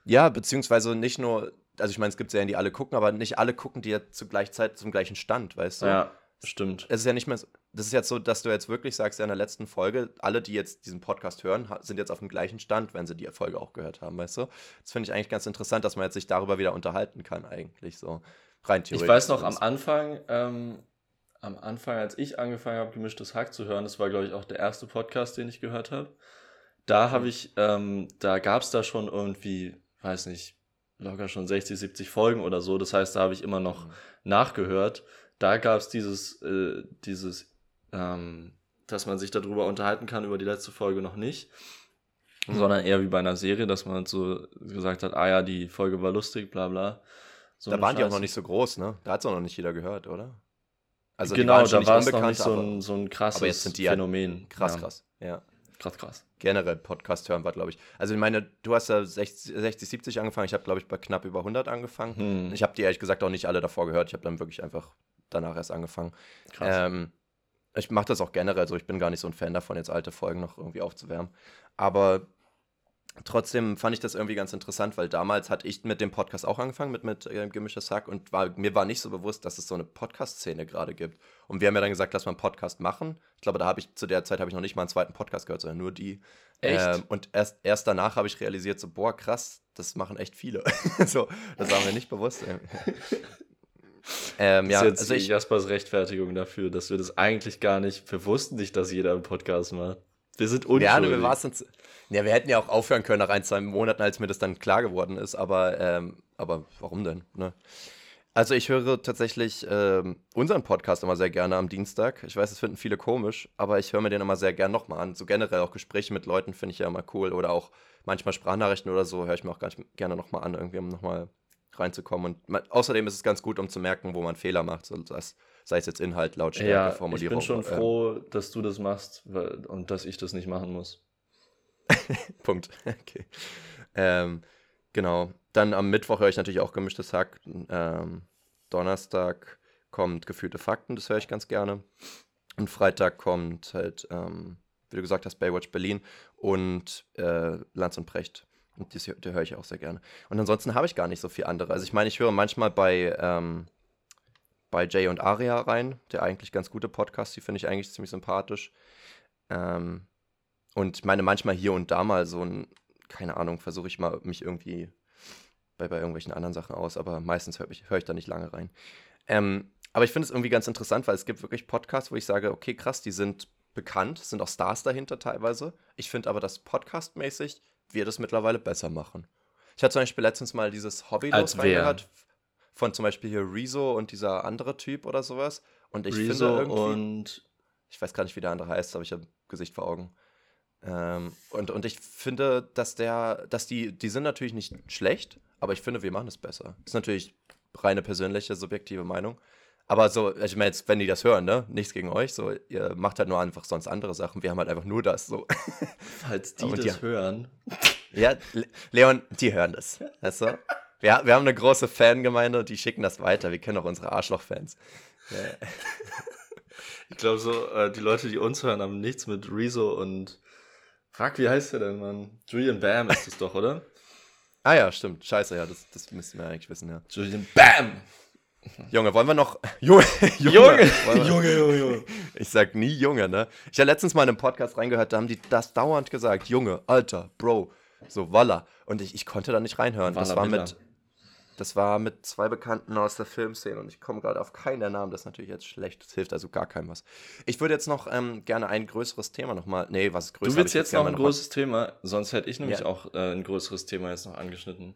Ja, beziehungsweise nicht nur also ich meine, es gibt Serien, die alle gucken, aber nicht alle gucken die ja zur gleichen Zeit zum gleichen Stand, weißt du? Ja, stimmt. Es ist ja nicht mehr so, das ist jetzt so, dass du jetzt wirklich sagst, ja in der letzten Folge, alle, die jetzt diesen Podcast hören, sind jetzt auf dem gleichen Stand, wenn sie die Folge auch gehört haben, weißt du? Das finde ich eigentlich ganz interessant, dass man jetzt sich darüber wieder unterhalten kann, eigentlich so. Rein theoretisch. Ich weiß noch, am Anfang, ähm, am Anfang, als ich angefangen habe, gemischtes Hack zu hören, das war, glaube ich, auch der erste Podcast, den ich gehört habe. Da habe ich, ähm, da gab es da schon irgendwie, weiß nicht, locker schon 60, 70 Folgen oder so. Das heißt, da habe ich immer noch mhm. nachgehört. Da gab es dieses, äh, dieses, ähm, dass man sich darüber unterhalten kann, über die letzte Folge noch nicht. Mhm. Sondern eher wie bei einer Serie, dass man so gesagt hat, ah ja, die Folge war lustig, bla bla. So da waren Scheiße. die auch noch nicht so groß, ne? Da hat es auch noch nicht jeder gehört, oder? Also genau, da war es noch nicht so ein, so ein krasses Phänomen. Krass, ja. krass, ja. Krass, krass. Generell Podcast hören war, glaube ich. Also ich meine, du hast ja 60, 60 70 angefangen. Ich habe, glaube ich, bei knapp über 100 angefangen. Hm. Ich habe die ehrlich gesagt auch nicht alle davor gehört. Ich habe dann wirklich einfach danach erst angefangen. Krass. Ähm, ich mache das auch generell so. Ich bin gar nicht so ein Fan davon, jetzt alte Folgen noch irgendwie aufzuwärmen. Aber trotzdem fand ich das irgendwie ganz interessant, weil damals hatte ich mit dem Podcast auch angefangen, mit, mit äh, Gemischtes Hack und war, mir war nicht so bewusst, dass es so eine Podcast-Szene gerade gibt. Und wir haben ja dann gesagt, dass wir einen Podcast machen. Ich glaube, da habe ich zu der Zeit habe ich noch nicht mal einen zweiten Podcast gehört, sondern nur die. Echt? Ähm, und erst, erst danach habe ich realisiert, so, boah, krass, das machen echt viele. so, das war mir nicht bewusst. Ähm, ja, das ist jetzt also ich, Jaspers Rechtfertigung dafür, dass wir das eigentlich gar nicht, wir wussten nicht, dass jeder einen Podcast macht. Wir sind unschuldig. Ja, wir, uns, ja, wir hätten ja auch aufhören können nach ein, zwei Monaten, als mir das dann klar geworden ist, aber, ähm, aber warum denn? Ne? Also ich höre tatsächlich ähm, unseren Podcast immer sehr gerne am Dienstag. Ich weiß, das finden viele komisch, aber ich höre mir den immer sehr gerne nochmal an. So generell auch Gespräche mit Leuten finde ich ja immer cool oder auch manchmal Sprachnachrichten oder so höre ich mir auch ganz gerne nochmal an, irgendwie um nochmal reinzukommen. Und man, außerdem ist es ganz gut, um zu merken, wo man Fehler macht. So, das, sei es jetzt Inhalt, Lautstärke, ja, Formulierung. Ich bin schon froh, dass du das machst weil, und dass ich das nicht machen muss. Punkt. Okay. Ähm, genau. Dann am Mittwoch höre ich natürlich auch gemischtes Hack. Ähm, Donnerstag kommt gefühlte Fakten, das höre ich ganz gerne. Und Freitag kommt halt, ähm, wie du gesagt hast, Baywatch Berlin und äh, Lanz und Precht. Und die, die höre ich auch sehr gerne. Und ansonsten habe ich gar nicht so viel andere. Also ich meine, ich höre manchmal bei, ähm, bei Jay und Aria rein, der eigentlich ganz gute Podcast, die finde ich eigentlich ziemlich sympathisch. Ähm, und ich meine, manchmal hier und da mal so ein, keine Ahnung, versuche ich mal mich irgendwie bei, bei irgendwelchen anderen Sachen aus, aber meistens höre ich, hör ich da nicht lange rein. Ähm, aber ich finde es irgendwie ganz interessant, weil es gibt wirklich Podcasts, wo ich sage, okay, krass, die sind bekannt, sind auch Stars dahinter teilweise. Ich finde aber, dass podcastmäßig wir das mittlerweile besser machen. Ich hatte zum Beispiel letztens mal dieses Hobbylos reingehört von zum Beispiel hier Rezo und dieser andere Typ oder sowas. Und ich Rezo finde irgendwie, und ich weiß gar nicht, wie der andere heißt, aber ich habe Gesicht vor Augen. Ähm, und, und ich finde, dass der, dass die, die sind natürlich nicht schlecht, aber ich finde, wir machen es besser. Das ist natürlich reine persönliche, subjektive Meinung. Aber so, ich meine jetzt, wenn die das hören, ne? Nichts gegen euch, so, ihr macht halt nur einfach sonst andere Sachen. Wir haben halt einfach nur das, so. Falls die das die, hören. Ja, Leon, die hören das. Weißt du? Wir, wir haben eine große Fangemeinde, die schicken das weiter. Wir kennen auch unsere Arschloch-Fans. Ich glaube so, äh, die Leute, die uns hören, haben nichts mit Rezo und Fuck, wie heißt der denn, Mann? Julian Bam ist es doch, oder? Ah ja, stimmt. Scheiße, ja, das, das müssten wir eigentlich wissen, ja. Julian Bam! Junge, wollen wir noch. Junge, Junge, Junge, Junge, Junge, Junge. Ich sag nie Junge, ne? Ich habe letztens mal in einem Podcast reingehört, da haben die das dauernd gesagt. Junge, Alter, Bro, so Walla. Und ich, ich konnte da nicht reinhören. Walla, das war mit. Das war mit zwei Bekannten aus der Filmszene und ich komme gerade auf keinen der Namen. Das ist natürlich jetzt schlecht. Das hilft also gar keinem was. Ich würde jetzt noch ähm, gerne ein größeres Thema nochmal. Nee, was ist größer? Du willst jetzt noch ein größeres Thema? Sonst hätte ich nämlich ja. auch äh, ein größeres Thema jetzt noch angeschnitten.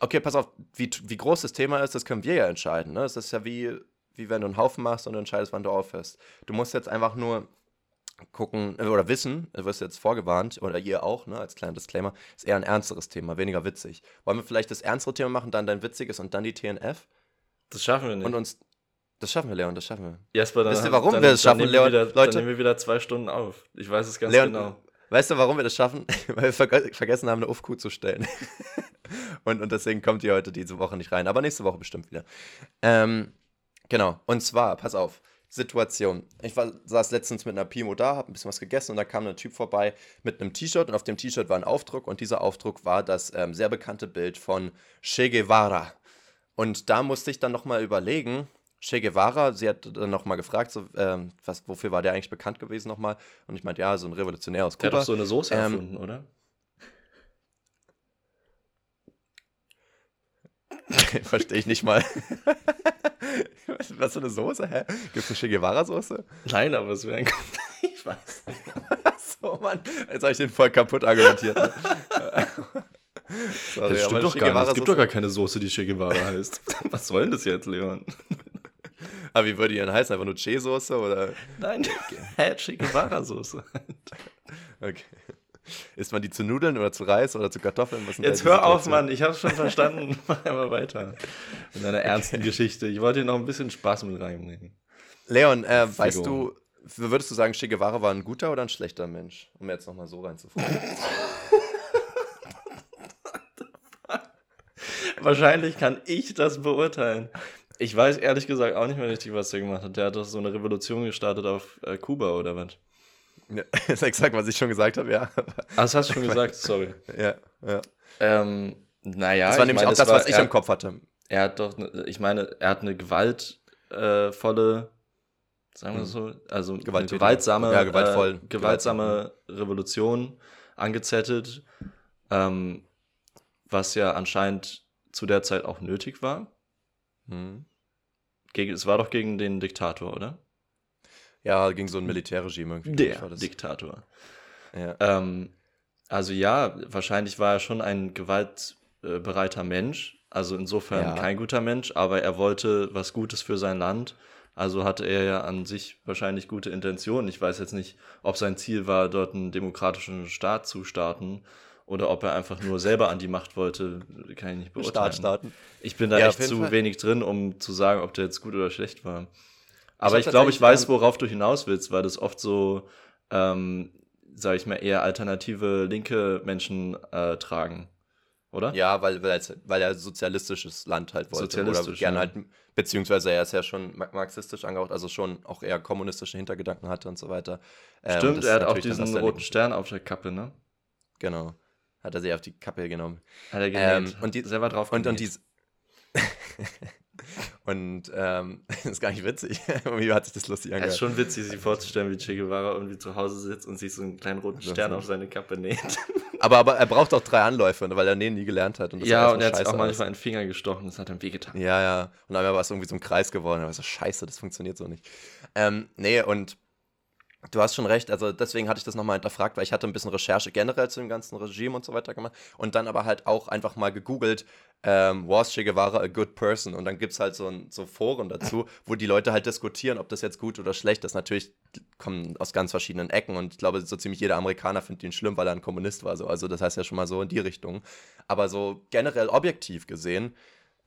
Okay, pass auf. Wie, wie groß das Thema ist, das können wir ja entscheiden. Ne? Das ist ja wie, wie wenn du einen Haufen machst und du entscheidest, wann du aufhörst. Du musst jetzt einfach nur gucken äh, oder wissen, du wirst jetzt vorgewarnt, oder ihr auch, ne, als kleiner Disclaimer, ist eher ein ernsteres Thema, weniger witzig. Wollen wir vielleicht das ernstere Thema machen, dann dein witziges und dann die TNF? Das schaffen wir nicht. Und uns. Das schaffen wir, Leon, das schaffen wir. Jasper, dann, Wisst ihr, warum dann, wir das schaffen, Leon? Wieder, Leute, dann nehmen wir wieder zwei Stunden auf. Ich weiß es ganz Leon, genau. Weißt du, warum wir das schaffen? Weil wir ver vergessen haben, eine UFQ zu stellen. und, und deswegen kommt ihr heute diese Woche nicht rein. Aber nächste Woche bestimmt wieder. Ähm, genau. Und zwar, pass auf. Situation. Ich war, saß letztens mit einer Pimo da, habe ein bisschen was gegessen und da kam ein Typ vorbei mit einem T-Shirt und auf dem T-Shirt war ein Aufdruck und dieser Aufdruck war das ähm, sehr bekannte Bild von Che Guevara. Und da musste ich dann nochmal überlegen, Che Guevara, sie hat dann nochmal gefragt, so, ähm, was, wofür war der eigentlich bekannt gewesen nochmal? Und ich meinte, ja, so ein Revolutionär aus Kuba. Der hat doch so eine Soße ähm, erfunden, oder? Verstehe ich nicht mal. Was für eine Soße? Hä? Gibt es eine Che Guevara-Soße? Nein, aber es wäre ein. ich weiß nicht. so, Mann. Jetzt habe ich den voll kaputt argumentiert. Ne? Sorry, das stimmt doch gar nicht. Es gibt doch gar keine Soße, die Che Guevara heißt. Was soll denn das jetzt, Leon? Aber wie würde die denn heißen? Einfach nur Che-Soße oder? Nein, hä, Che Guevara-Soße. okay. Isst man die zu Nudeln oder zu Reis oder zu Kartoffeln? Jetzt hör auf, Mann. Ich habe schon verstanden. Mach einmal weiter. In einer ernsten okay. Geschichte. Ich wollte hier noch ein bisschen Spaß mit reinbringen. Leon, äh, weißt du, würdest du sagen, Che Guevara war ein guter oder ein schlechter Mensch? Um jetzt nochmal so reinzufragen. Wahrscheinlich kann ich das beurteilen. Ich weiß ehrlich gesagt auch nicht mehr richtig, was der gemacht hat. Der hat doch so eine Revolution gestartet auf äh, Kuba oder was? Ja, ist exakt, was ich schon gesagt habe, ja. Ah, das hast du schon gesagt, sorry. Ja, ja. Ähm, naja, das war nämlich meine, auch das, war, was ich er, im Kopf hatte. Er hat doch, ne, ich meine, er hat eine gewaltvolle, äh, sagen wir hm. so, also eine gewaltsame, ja, gewaltvoll, äh, gewaltsame Revolution angezettelt, ähm, was ja anscheinend zu der Zeit auch nötig war. Hm. Gegen, es war doch gegen den Diktator, oder? Ja, gegen so ein Militärregime irgendwie. Der Diktator. Ja. Ähm, also ja, wahrscheinlich war er schon ein gewaltbereiter Mensch. Also insofern ja. kein guter Mensch, aber er wollte was Gutes für sein Land. Also hatte er ja an sich wahrscheinlich gute Intentionen. Ich weiß jetzt nicht, ob sein Ziel war, dort einen demokratischen Staat zu starten oder ob er einfach nur selber an die Macht wollte, kann ich nicht beurteilen. Staat starten. Ich bin da ja, echt zu Fall. wenig drin, um zu sagen, ob der jetzt gut oder schlecht war. Aber ich, ich glaube, ich weiß, worauf du hinaus willst, weil das oft so, ähm, sage ich mal, eher alternative linke Menschen äh, tragen. Oder? Ja, weil, weil, weil er sozialistisches Land halt wollte. Sozialistisch, oder gerne ja. halt, beziehungsweise er ist ja schon marxistisch angehaucht, also schon auch eher kommunistische Hintergedanken hatte und so weiter. Ähm, Stimmt, er hat auch diesen roten Stern auf der Kappe, ne? Genau. Hat er sich auf die Kappe genommen. Hat er genäht. Ähm, und die, selber drauf und, und die Und ähm, das ist gar nicht witzig. Irgendwie hat sich das lustig angehört. Es ist schon witzig, sich vorzustellen, wie Che Guevara irgendwie zu Hause sitzt und sich so einen kleinen roten Stern auf seine Kappe näht. Aber, aber er braucht auch drei Anläufe, weil er Nähen nie gelernt hat. Und ja, und er hat auch manchmal einen Finger gestochen, das hat ihm wehgetan. Ja, ja. Und dann war es irgendwie so ein Kreis geworden. Er war so, scheiße, das funktioniert so nicht. Ähm, nee, und Du hast schon recht, also deswegen hatte ich das nochmal hinterfragt, weil ich hatte ein bisschen Recherche generell zu dem ganzen Regime und so weiter gemacht und dann aber halt auch einfach mal gegoogelt, ähm, was Che Guevara a good person? Und dann gibt es halt so, ein, so Foren dazu, wo die Leute halt diskutieren, ob das jetzt gut oder schlecht ist. Natürlich kommen aus ganz verschiedenen Ecken und ich glaube, so ziemlich jeder Amerikaner findet ihn schlimm, weil er ein Kommunist war. So. Also das heißt ja schon mal so in die Richtung. Aber so generell objektiv gesehen,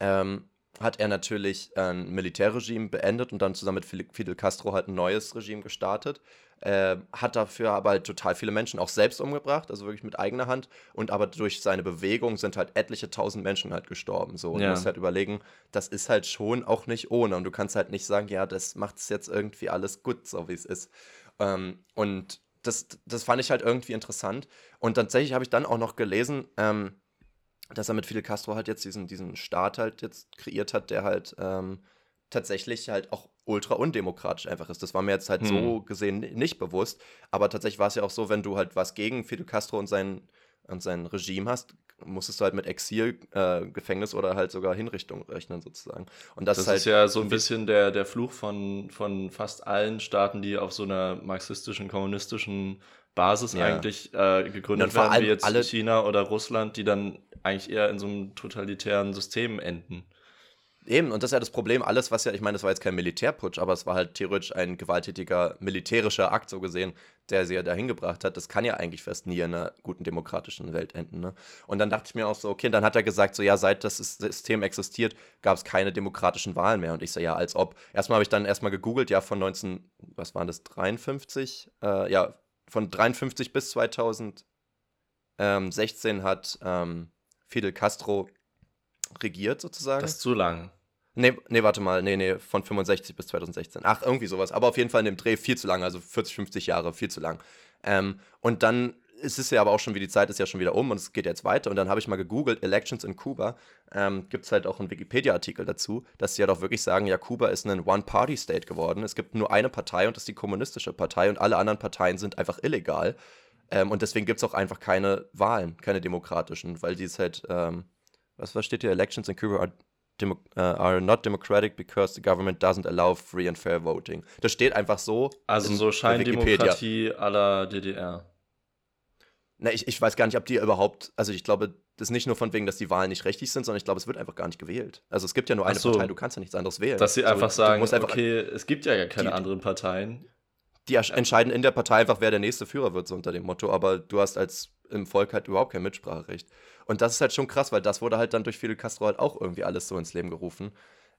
ähm, hat er natürlich ein Militärregime beendet und dann zusammen mit Fidel Castro halt ein neues Regime gestartet. Äh, hat dafür aber halt total viele Menschen auch selbst umgebracht, also wirklich mit eigener Hand. Und aber durch seine Bewegung sind halt etliche tausend Menschen halt gestorben. So. Und ja. du musst halt überlegen, das ist halt schon auch nicht ohne. Und du kannst halt nicht sagen, ja, das macht es jetzt irgendwie alles gut, so wie es ist. Ähm, und das, das fand ich halt irgendwie interessant. Und tatsächlich habe ich dann auch noch gelesen, ähm, dass er mit Fidel Castro halt jetzt diesen, diesen Staat halt jetzt kreiert hat, der halt ähm, tatsächlich halt auch ultra undemokratisch einfach ist. Das war mir jetzt halt hm. so gesehen nicht bewusst. Aber tatsächlich war es ja auch so, wenn du halt was gegen Fidel Castro und sein, und sein Regime hast, musstest du halt mit Exil, äh, Gefängnis oder halt sogar Hinrichtung rechnen sozusagen. Und das, das ist, halt ist ja so ein bisschen der, der Fluch von, von fast allen Staaten, die auf so einer marxistischen, kommunistischen Basis ja. eigentlich äh, gegründet werden, wie jetzt China oder Russland, die dann eigentlich eher in so einem totalitären System enden. Eben, und das ist ja das Problem, alles, was ja, ich meine, das war jetzt kein Militärputsch, aber es war halt theoretisch ein gewalttätiger militärischer Akt, so gesehen, der sie ja dahin gebracht hat. Das kann ja eigentlich fast nie in einer guten demokratischen Welt enden. Ne? Und dann dachte ich mir auch so, okay, dann hat er gesagt, so ja, seit das System existiert, gab es keine demokratischen Wahlen mehr. Und ich so, ja, als ob. Erstmal habe ich dann erstmal gegoogelt, ja, von 19, was waren das, 53? Äh, ja, von 53 bis 2016 hat ähm, Fidel Castro regiert sozusagen. Das ist zu lang. Nee, nee, warte mal, nee, nee, von 65 bis 2016. Ach, irgendwie sowas. Aber auf jeden Fall in dem Dreh viel zu lang, also 40, 50 Jahre, viel zu lang. Ähm, und dann ist es ja aber auch schon wie die Zeit ist ja schon wieder um und es geht jetzt weiter. Und dann habe ich mal gegoogelt, Elections in Kuba. Ähm, Gibt es halt auch einen Wikipedia-Artikel dazu, dass sie ja halt doch wirklich sagen, ja, Kuba ist ein One-Party-State geworden. Es gibt nur eine Partei und das ist die kommunistische Partei und alle anderen Parteien sind einfach illegal. Ähm, und deswegen gibt es auch einfach keine Wahlen, keine demokratischen, weil die es halt ähm, was, was steht hier? Elections in Cuba are, demo, uh, are not democratic because the government doesn't allow free and fair voting. Das steht einfach so. Also so Scheindemokratie aller DDR. Na, ich, ich weiß gar nicht, ob die überhaupt, also ich glaube, das ist nicht nur von wegen, dass die Wahlen nicht richtig sind, sondern ich glaube, es wird einfach gar nicht gewählt. Also es gibt ja nur eine so, Partei, du kannst ja nichts anderes wählen. Dass sie also, einfach sagen, einfach, okay, es gibt ja keine die, anderen Parteien. Die entscheiden in der Partei einfach, wer der nächste Führer wird, so unter dem Motto, aber du hast als im Volk halt überhaupt kein Mitspracherecht. Und das ist halt schon krass, weil das wurde halt dann durch Fidel Castro halt auch irgendwie alles so ins Leben gerufen.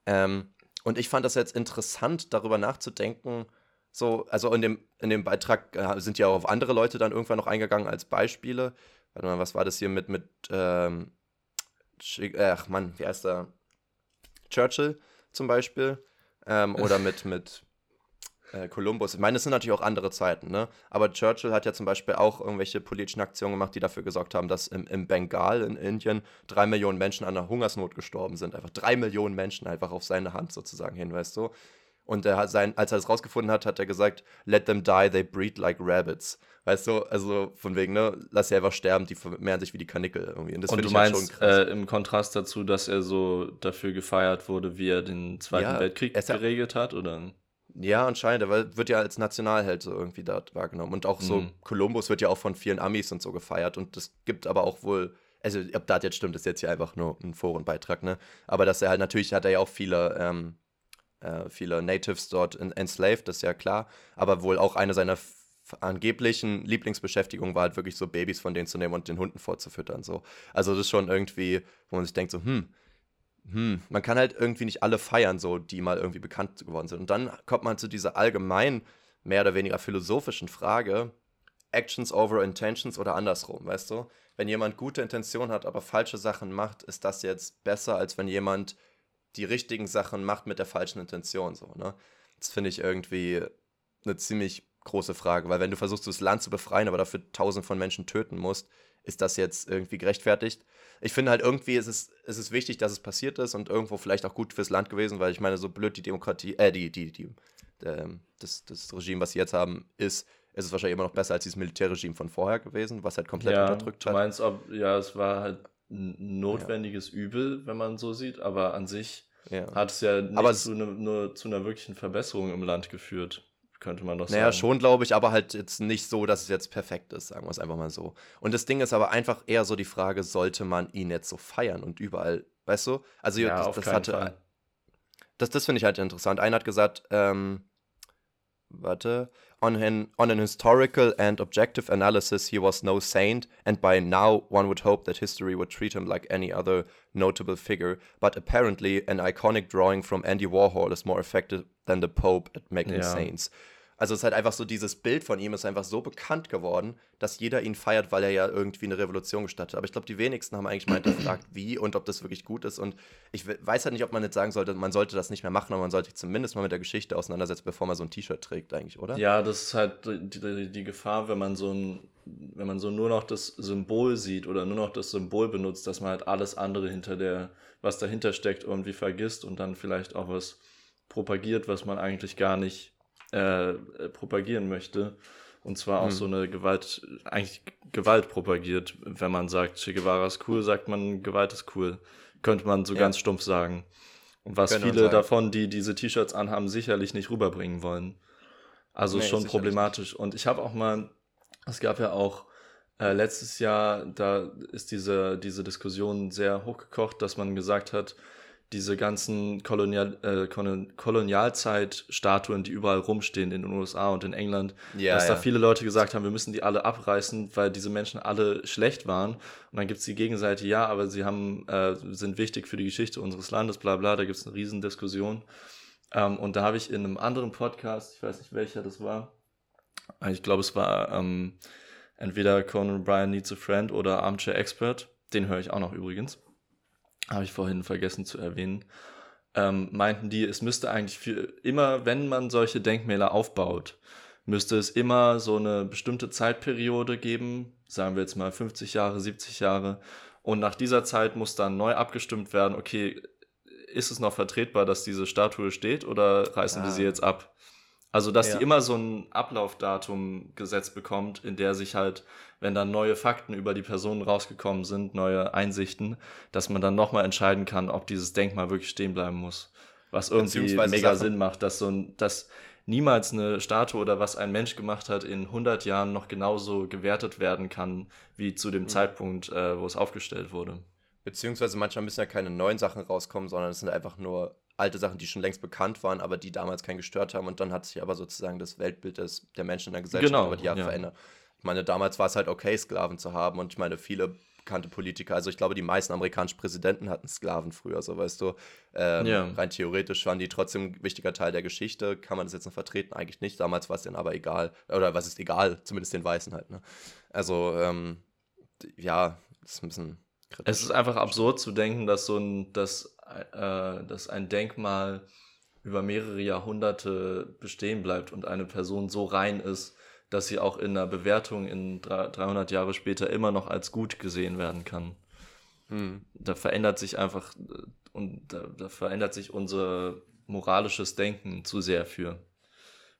Ähm, und ich fand das jetzt interessant, darüber nachzudenken. So, also in dem, in dem Beitrag äh, sind ja auch auf andere Leute dann irgendwann noch eingegangen als Beispiele. Warte mal, was war das hier mit, mit, ähm, ach Mann, wie heißt der? Churchill zum Beispiel. Ähm, oder mit, mit äh, Columbus. Ich meine, es sind natürlich auch andere Zeiten, ne? Aber Churchill hat ja zum Beispiel auch irgendwelche politischen Aktionen gemacht, die dafür gesorgt haben, dass im, im Bengal in Indien drei Millionen Menschen an einer Hungersnot gestorben sind. Einfach drei Millionen Menschen einfach auf seine Hand sozusagen hin, weißt du? Und er hat sein, als er das rausgefunden hat, hat er gesagt, let them die, they breed like rabbits. Weißt du, also von wegen, ne, lass sie einfach sterben, die vermehren sich wie die Kanickel irgendwie. Und, das und du halt meinst halt äh, im Kontrast dazu, dass er so dafür gefeiert wurde, wie er den Zweiten ja, Weltkrieg geregelt hat, oder? Ja, anscheinend, weil wird ja als Nationalheld so irgendwie dort wahrgenommen. Und auch so, mhm. Columbus wird ja auch von vielen Amis und so gefeiert. Und es gibt aber auch wohl, also ob das jetzt stimmt, ist jetzt hier einfach nur ein Forenbeitrag, ne? Aber dass er halt, natürlich hat er ja auch viele, ähm, äh, viele Natives dort enslaved, das ist ja klar. Aber wohl auch eine seiner angeblichen Lieblingsbeschäftigungen war halt wirklich so Babys von denen zu nehmen und den Hunden vorzufüttern. So. Also das ist schon irgendwie, wo man sich denkt, so, hm, hm, man kann halt irgendwie nicht alle feiern, so, die mal irgendwie bekannt geworden sind. Und dann kommt man zu dieser allgemein, mehr oder weniger philosophischen Frage, Actions over Intentions oder andersrum, weißt du? Wenn jemand gute Intention hat, aber falsche Sachen macht, ist das jetzt besser, als wenn jemand die richtigen Sachen macht mit der falschen Intention, so, ne? Das finde ich irgendwie eine ziemlich große Frage, weil wenn du versuchst, das Land zu befreien, aber dafür tausend von Menschen töten musst, ist das jetzt irgendwie gerechtfertigt? Ich finde halt irgendwie ist es, ist es wichtig, dass es passiert ist und irgendwo vielleicht auch gut fürs Land gewesen, weil ich meine, so blöd die Demokratie, äh, die, die, die, äh, das, das Regime, was sie jetzt haben, ist, ist es wahrscheinlich immer noch besser als dieses Militärregime von vorher gewesen, was halt komplett ja, unterdrückt hat. Du meinst, ob, ja, es war halt notwendiges ja. Übel, wenn man so sieht, aber an sich ja. hat es ja nicht aber zu, ne, nur zu einer wirklichen Verbesserung im Land geführt könnte man doch sagen. Naja, schon, glaube ich, aber halt jetzt nicht so, dass es jetzt perfekt ist, sagen wir es einfach mal so. Und das Ding ist aber einfach eher so die Frage, sollte man ihn jetzt so feiern und überall, weißt du? Also ja, das, das hatte. Fall. Das, das finde ich halt interessant. Einer hat gesagt, ähm, warte, on an, on an historical and objective analysis, he was no saint, and by now one would hope that history would treat him like any other notable figure. But apparently, an iconic drawing from Andy Warhol is more effective than the Pope at making ja. saints. Also es ist halt einfach so, dieses Bild von ihm ist einfach so bekannt geworden, dass jeder ihn feiert, weil er ja irgendwie eine Revolution gestattet. Aber ich glaube, die wenigsten haben eigentlich mal hinterfragt, wie und ob das wirklich gut ist. Und ich weiß halt nicht, ob man jetzt sagen sollte, man sollte das nicht mehr machen, aber man sollte sich zumindest mal mit der Geschichte auseinandersetzen, bevor man so ein T-Shirt trägt, eigentlich, oder? Ja, das ist halt die, die, die Gefahr, wenn man so ein, wenn man so nur noch das Symbol sieht oder nur noch das Symbol benutzt, dass man halt alles andere hinter der, was dahinter steckt, irgendwie vergisst und dann vielleicht auch was propagiert, was man eigentlich gar nicht äh, propagieren möchte. Und zwar auch hm. so eine Gewalt, eigentlich Gewalt propagiert. Wenn man sagt, Che Guevara ist cool, sagt man, Gewalt ist cool. Könnte man so ja. ganz stumpf sagen. Und was Können viele davon, die diese T-Shirts anhaben, sicherlich nicht rüberbringen wollen. Also nee, schon problematisch. Nicht. Und ich habe auch mal, es gab ja auch äh, letztes Jahr, da ist diese, diese Diskussion sehr hochgekocht, dass man gesagt hat, diese ganzen Kolonial, äh, Kolonialzeit-Statuen, die überall rumstehen in den USA und in England, ja, dass ja. da viele Leute gesagt haben, wir müssen die alle abreißen, weil diese Menschen alle schlecht waren. Und dann gibt es die Gegenseite, ja, aber sie haben, äh, sind wichtig für die Geschichte unseres Landes, bla bla, da gibt es eine Riesendiskussion. Ähm, und da habe ich in einem anderen Podcast, ich weiß nicht welcher das war, ich glaube es war ähm, entweder Conan O'Brien Needs a Friend oder Armchair Expert, den höre ich auch noch übrigens habe ich vorhin vergessen zu erwähnen, ähm, meinten die, es müsste eigentlich für immer, wenn man solche Denkmäler aufbaut, müsste es immer so eine bestimmte Zeitperiode geben, sagen wir jetzt mal 50 Jahre, 70 Jahre, und nach dieser Zeit muss dann neu abgestimmt werden, okay, ist es noch vertretbar, dass diese Statue steht oder reißen ah. wir sie jetzt ab? Also, dass ja. die immer so ein Ablaufdatum gesetzt bekommt, in der sich halt, wenn dann neue Fakten über die Person rausgekommen sind, neue Einsichten, dass man dann nochmal entscheiden kann, ob dieses Denkmal wirklich stehen bleiben muss. Was irgendwie mega. Sinn macht, dass so ein, dass niemals eine Statue oder was ein Mensch gemacht hat in 100 Jahren noch genauso gewertet werden kann, wie zu dem mhm. Zeitpunkt, äh, wo es aufgestellt wurde. Beziehungsweise manchmal müssen ja keine neuen Sachen rauskommen, sondern es sind einfach nur alte Sachen, die schon längst bekannt waren, aber die damals keinen gestört haben. Und dann hat sich aber sozusagen das Weltbild des, der Menschen in der Gesellschaft genau, über die Jahre ja. verändert. Ich meine, damals war es halt okay, Sklaven zu haben. Und ich meine, viele bekannte Politiker, also ich glaube, die meisten amerikanischen Präsidenten hatten Sklaven früher, so weißt du. Ähm, ja. Rein theoretisch waren die trotzdem ein wichtiger Teil der Geschichte. Kann man das jetzt noch vertreten? Eigentlich nicht. Damals war es denen aber egal. Oder was ist egal? Zumindest den Weißen halt. Ne? Also, ähm, ja, das ist ein bisschen kritisch. Es ist einfach absurd zu denken, dass so ein, dass äh, dass ein Denkmal über mehrere Jahrhunderte bestehen bleibt und eine Person so rein ist, dass sie auch in einer Bewertung in 300 Jahre später immer noch als gut gesehen werden kann. Hm. Da verändert sich einfach und da, da, verändert sich unser moralisches Denken zu sehr für,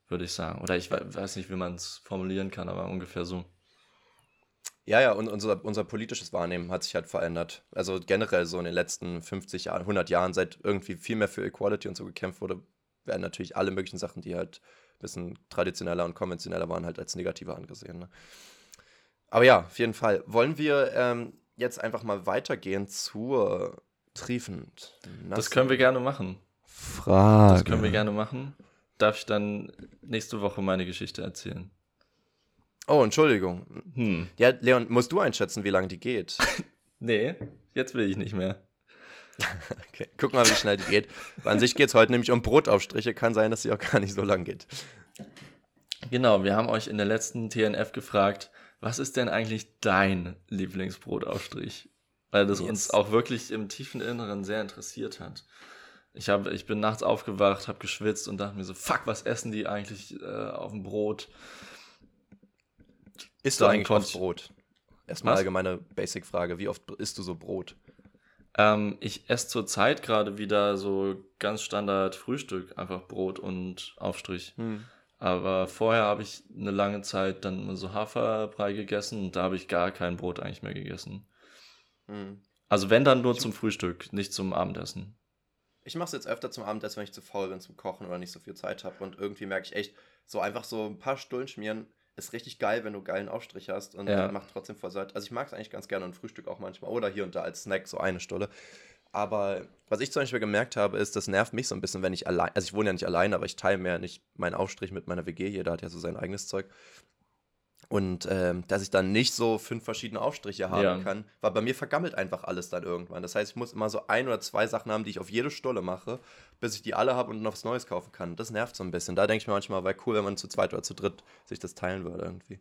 würde ich sagen. Oder ich weiß nicht, wie man es formulieren kann, aber ungefähr so. Ja, ja, und unser, unser politisches Wahrnehmen hat sich halt verändert. Also generell so in den letzten 50 Jahren, 100 Jahren, seit irgendwie viel mehr für Equality und so gekämpft wurde, werden natürlich alle möglichen Sachen, die halt ein bisschen traditioneller und konventioneller waren, halt als negativer angesehen. Ne? Aber ja, auf jeden Fall. Wollen wir ähm, jetzt einfach mal weitergehen zur triefend? Das können wir gerne machen. Frage. Das können wir gerne machen. Darf ich dann nächste Woche meine Geschichte erzählen? Oh, Entschuldigung. Hm. Ja, Leon, musst du einschätzen, wie lange die geht? nee, jetzt will ich nicht mehr. okay, guck mal, wie schnell die geht. An sich geht es heute nämlich um Brotaufstriche. Kann sein, dass sie auch gar nicht so lang geht. Genau, wir haben euch in der letzten TNF gefragt, was ist denn eigentlich dein Lieblingsbrotaufstrich? Weil das yes. uns auch wirklich im tiefen Inneren sehr interessiert hat. Ich, hab, ich bin nachts aufgewacht, habe geschwitzt und dachte mir so, fuck, was essen die eigentlich äh, auf dem Brot? Isst du eigentlich oft Brot? Erstmal Was? allgemeine Basic-Frage. Wie oft isst du so Brot? Ähm, ich esse zurzeit gerade wieder so ganz Standard Frühstück, einfach Brot und Aufstrich. Hm. Aber vorher habe ich eine lange Zeit dann so Haferbrei gegessen und da habe ich gar kein Brot eigentlich mehr gegessen. Hm. Also wenn dann nur ich zum Frühstück, nicht zum Abendessen. Ich mache es jetzt öfter zum Abendessen, wenn ich zu faul bin zum Kochen oder nicht so viel Zeit habe. Und irgendwie merke ich echt, so einfach so ein paar Stullen schmieren ist richtig geil, wenn du geilen Aufstrich hast und ja. macht trotzdem voll satt. Also ich mag es eigentlich ganz gerne und Frühstück auch manchmal oder hier und da als Snack so eine Stulle. Aber was ich zum Beispiel gemerkt habe, ist, das nervt mich so ein bisschen, wenn ich allein, also ich wohne ja nicht allein, aber ich teile mir ja nicht meinen Aufstrich mit meiner WG, jeder hat ja so sein eigenes Zeug. Und ähm, dass ich dann nicht so fünf verschiedene Aufstriche haben ja. kann, weil bei mir vergammelt einfach alles dann irgendwann. Das heißt, ich muss immer so ein oder zwei Sachen haben, die ich auf jede Stulle mache, bis ich die alle habe und noch was Neues kaufen kann. Das nervt so ein bisschen. Da denke ich mir manchmal, wäre cool, wenn man zu zweit oder zu dritt sich das teilen würde irgendwie.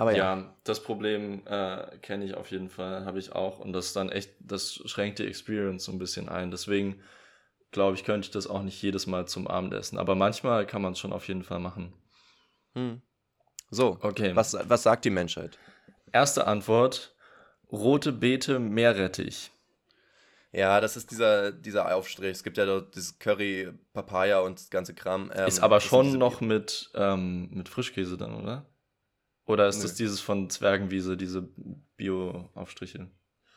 Aber ja. ja das Problem äh, kenne ich auf jeden Fall, habe ich auch. Und das ist dann echt, das schränkt die Experience so ein bisschen ein. Deswegen glaube ich, könnte ich das auch nicht jedes Mal zum Abendessen. Aber manchmal kann man es schon auf jeden Fall machen. Hm. So, okay. Was, was sagt die Menschheit? Erste Antwort: rote Beete, Meerrettich. Ja, das ist dieser, dieser Aufstrich. Es gibt ja dort dieses Curry, Papaya und das ganze Kram. Ähm, ist aber schon noch mit, ähm, mit Frischkäse dann, oder? Oder ist Nö. das dieses von Zwergenwiese, diese Bio-Aufstriche?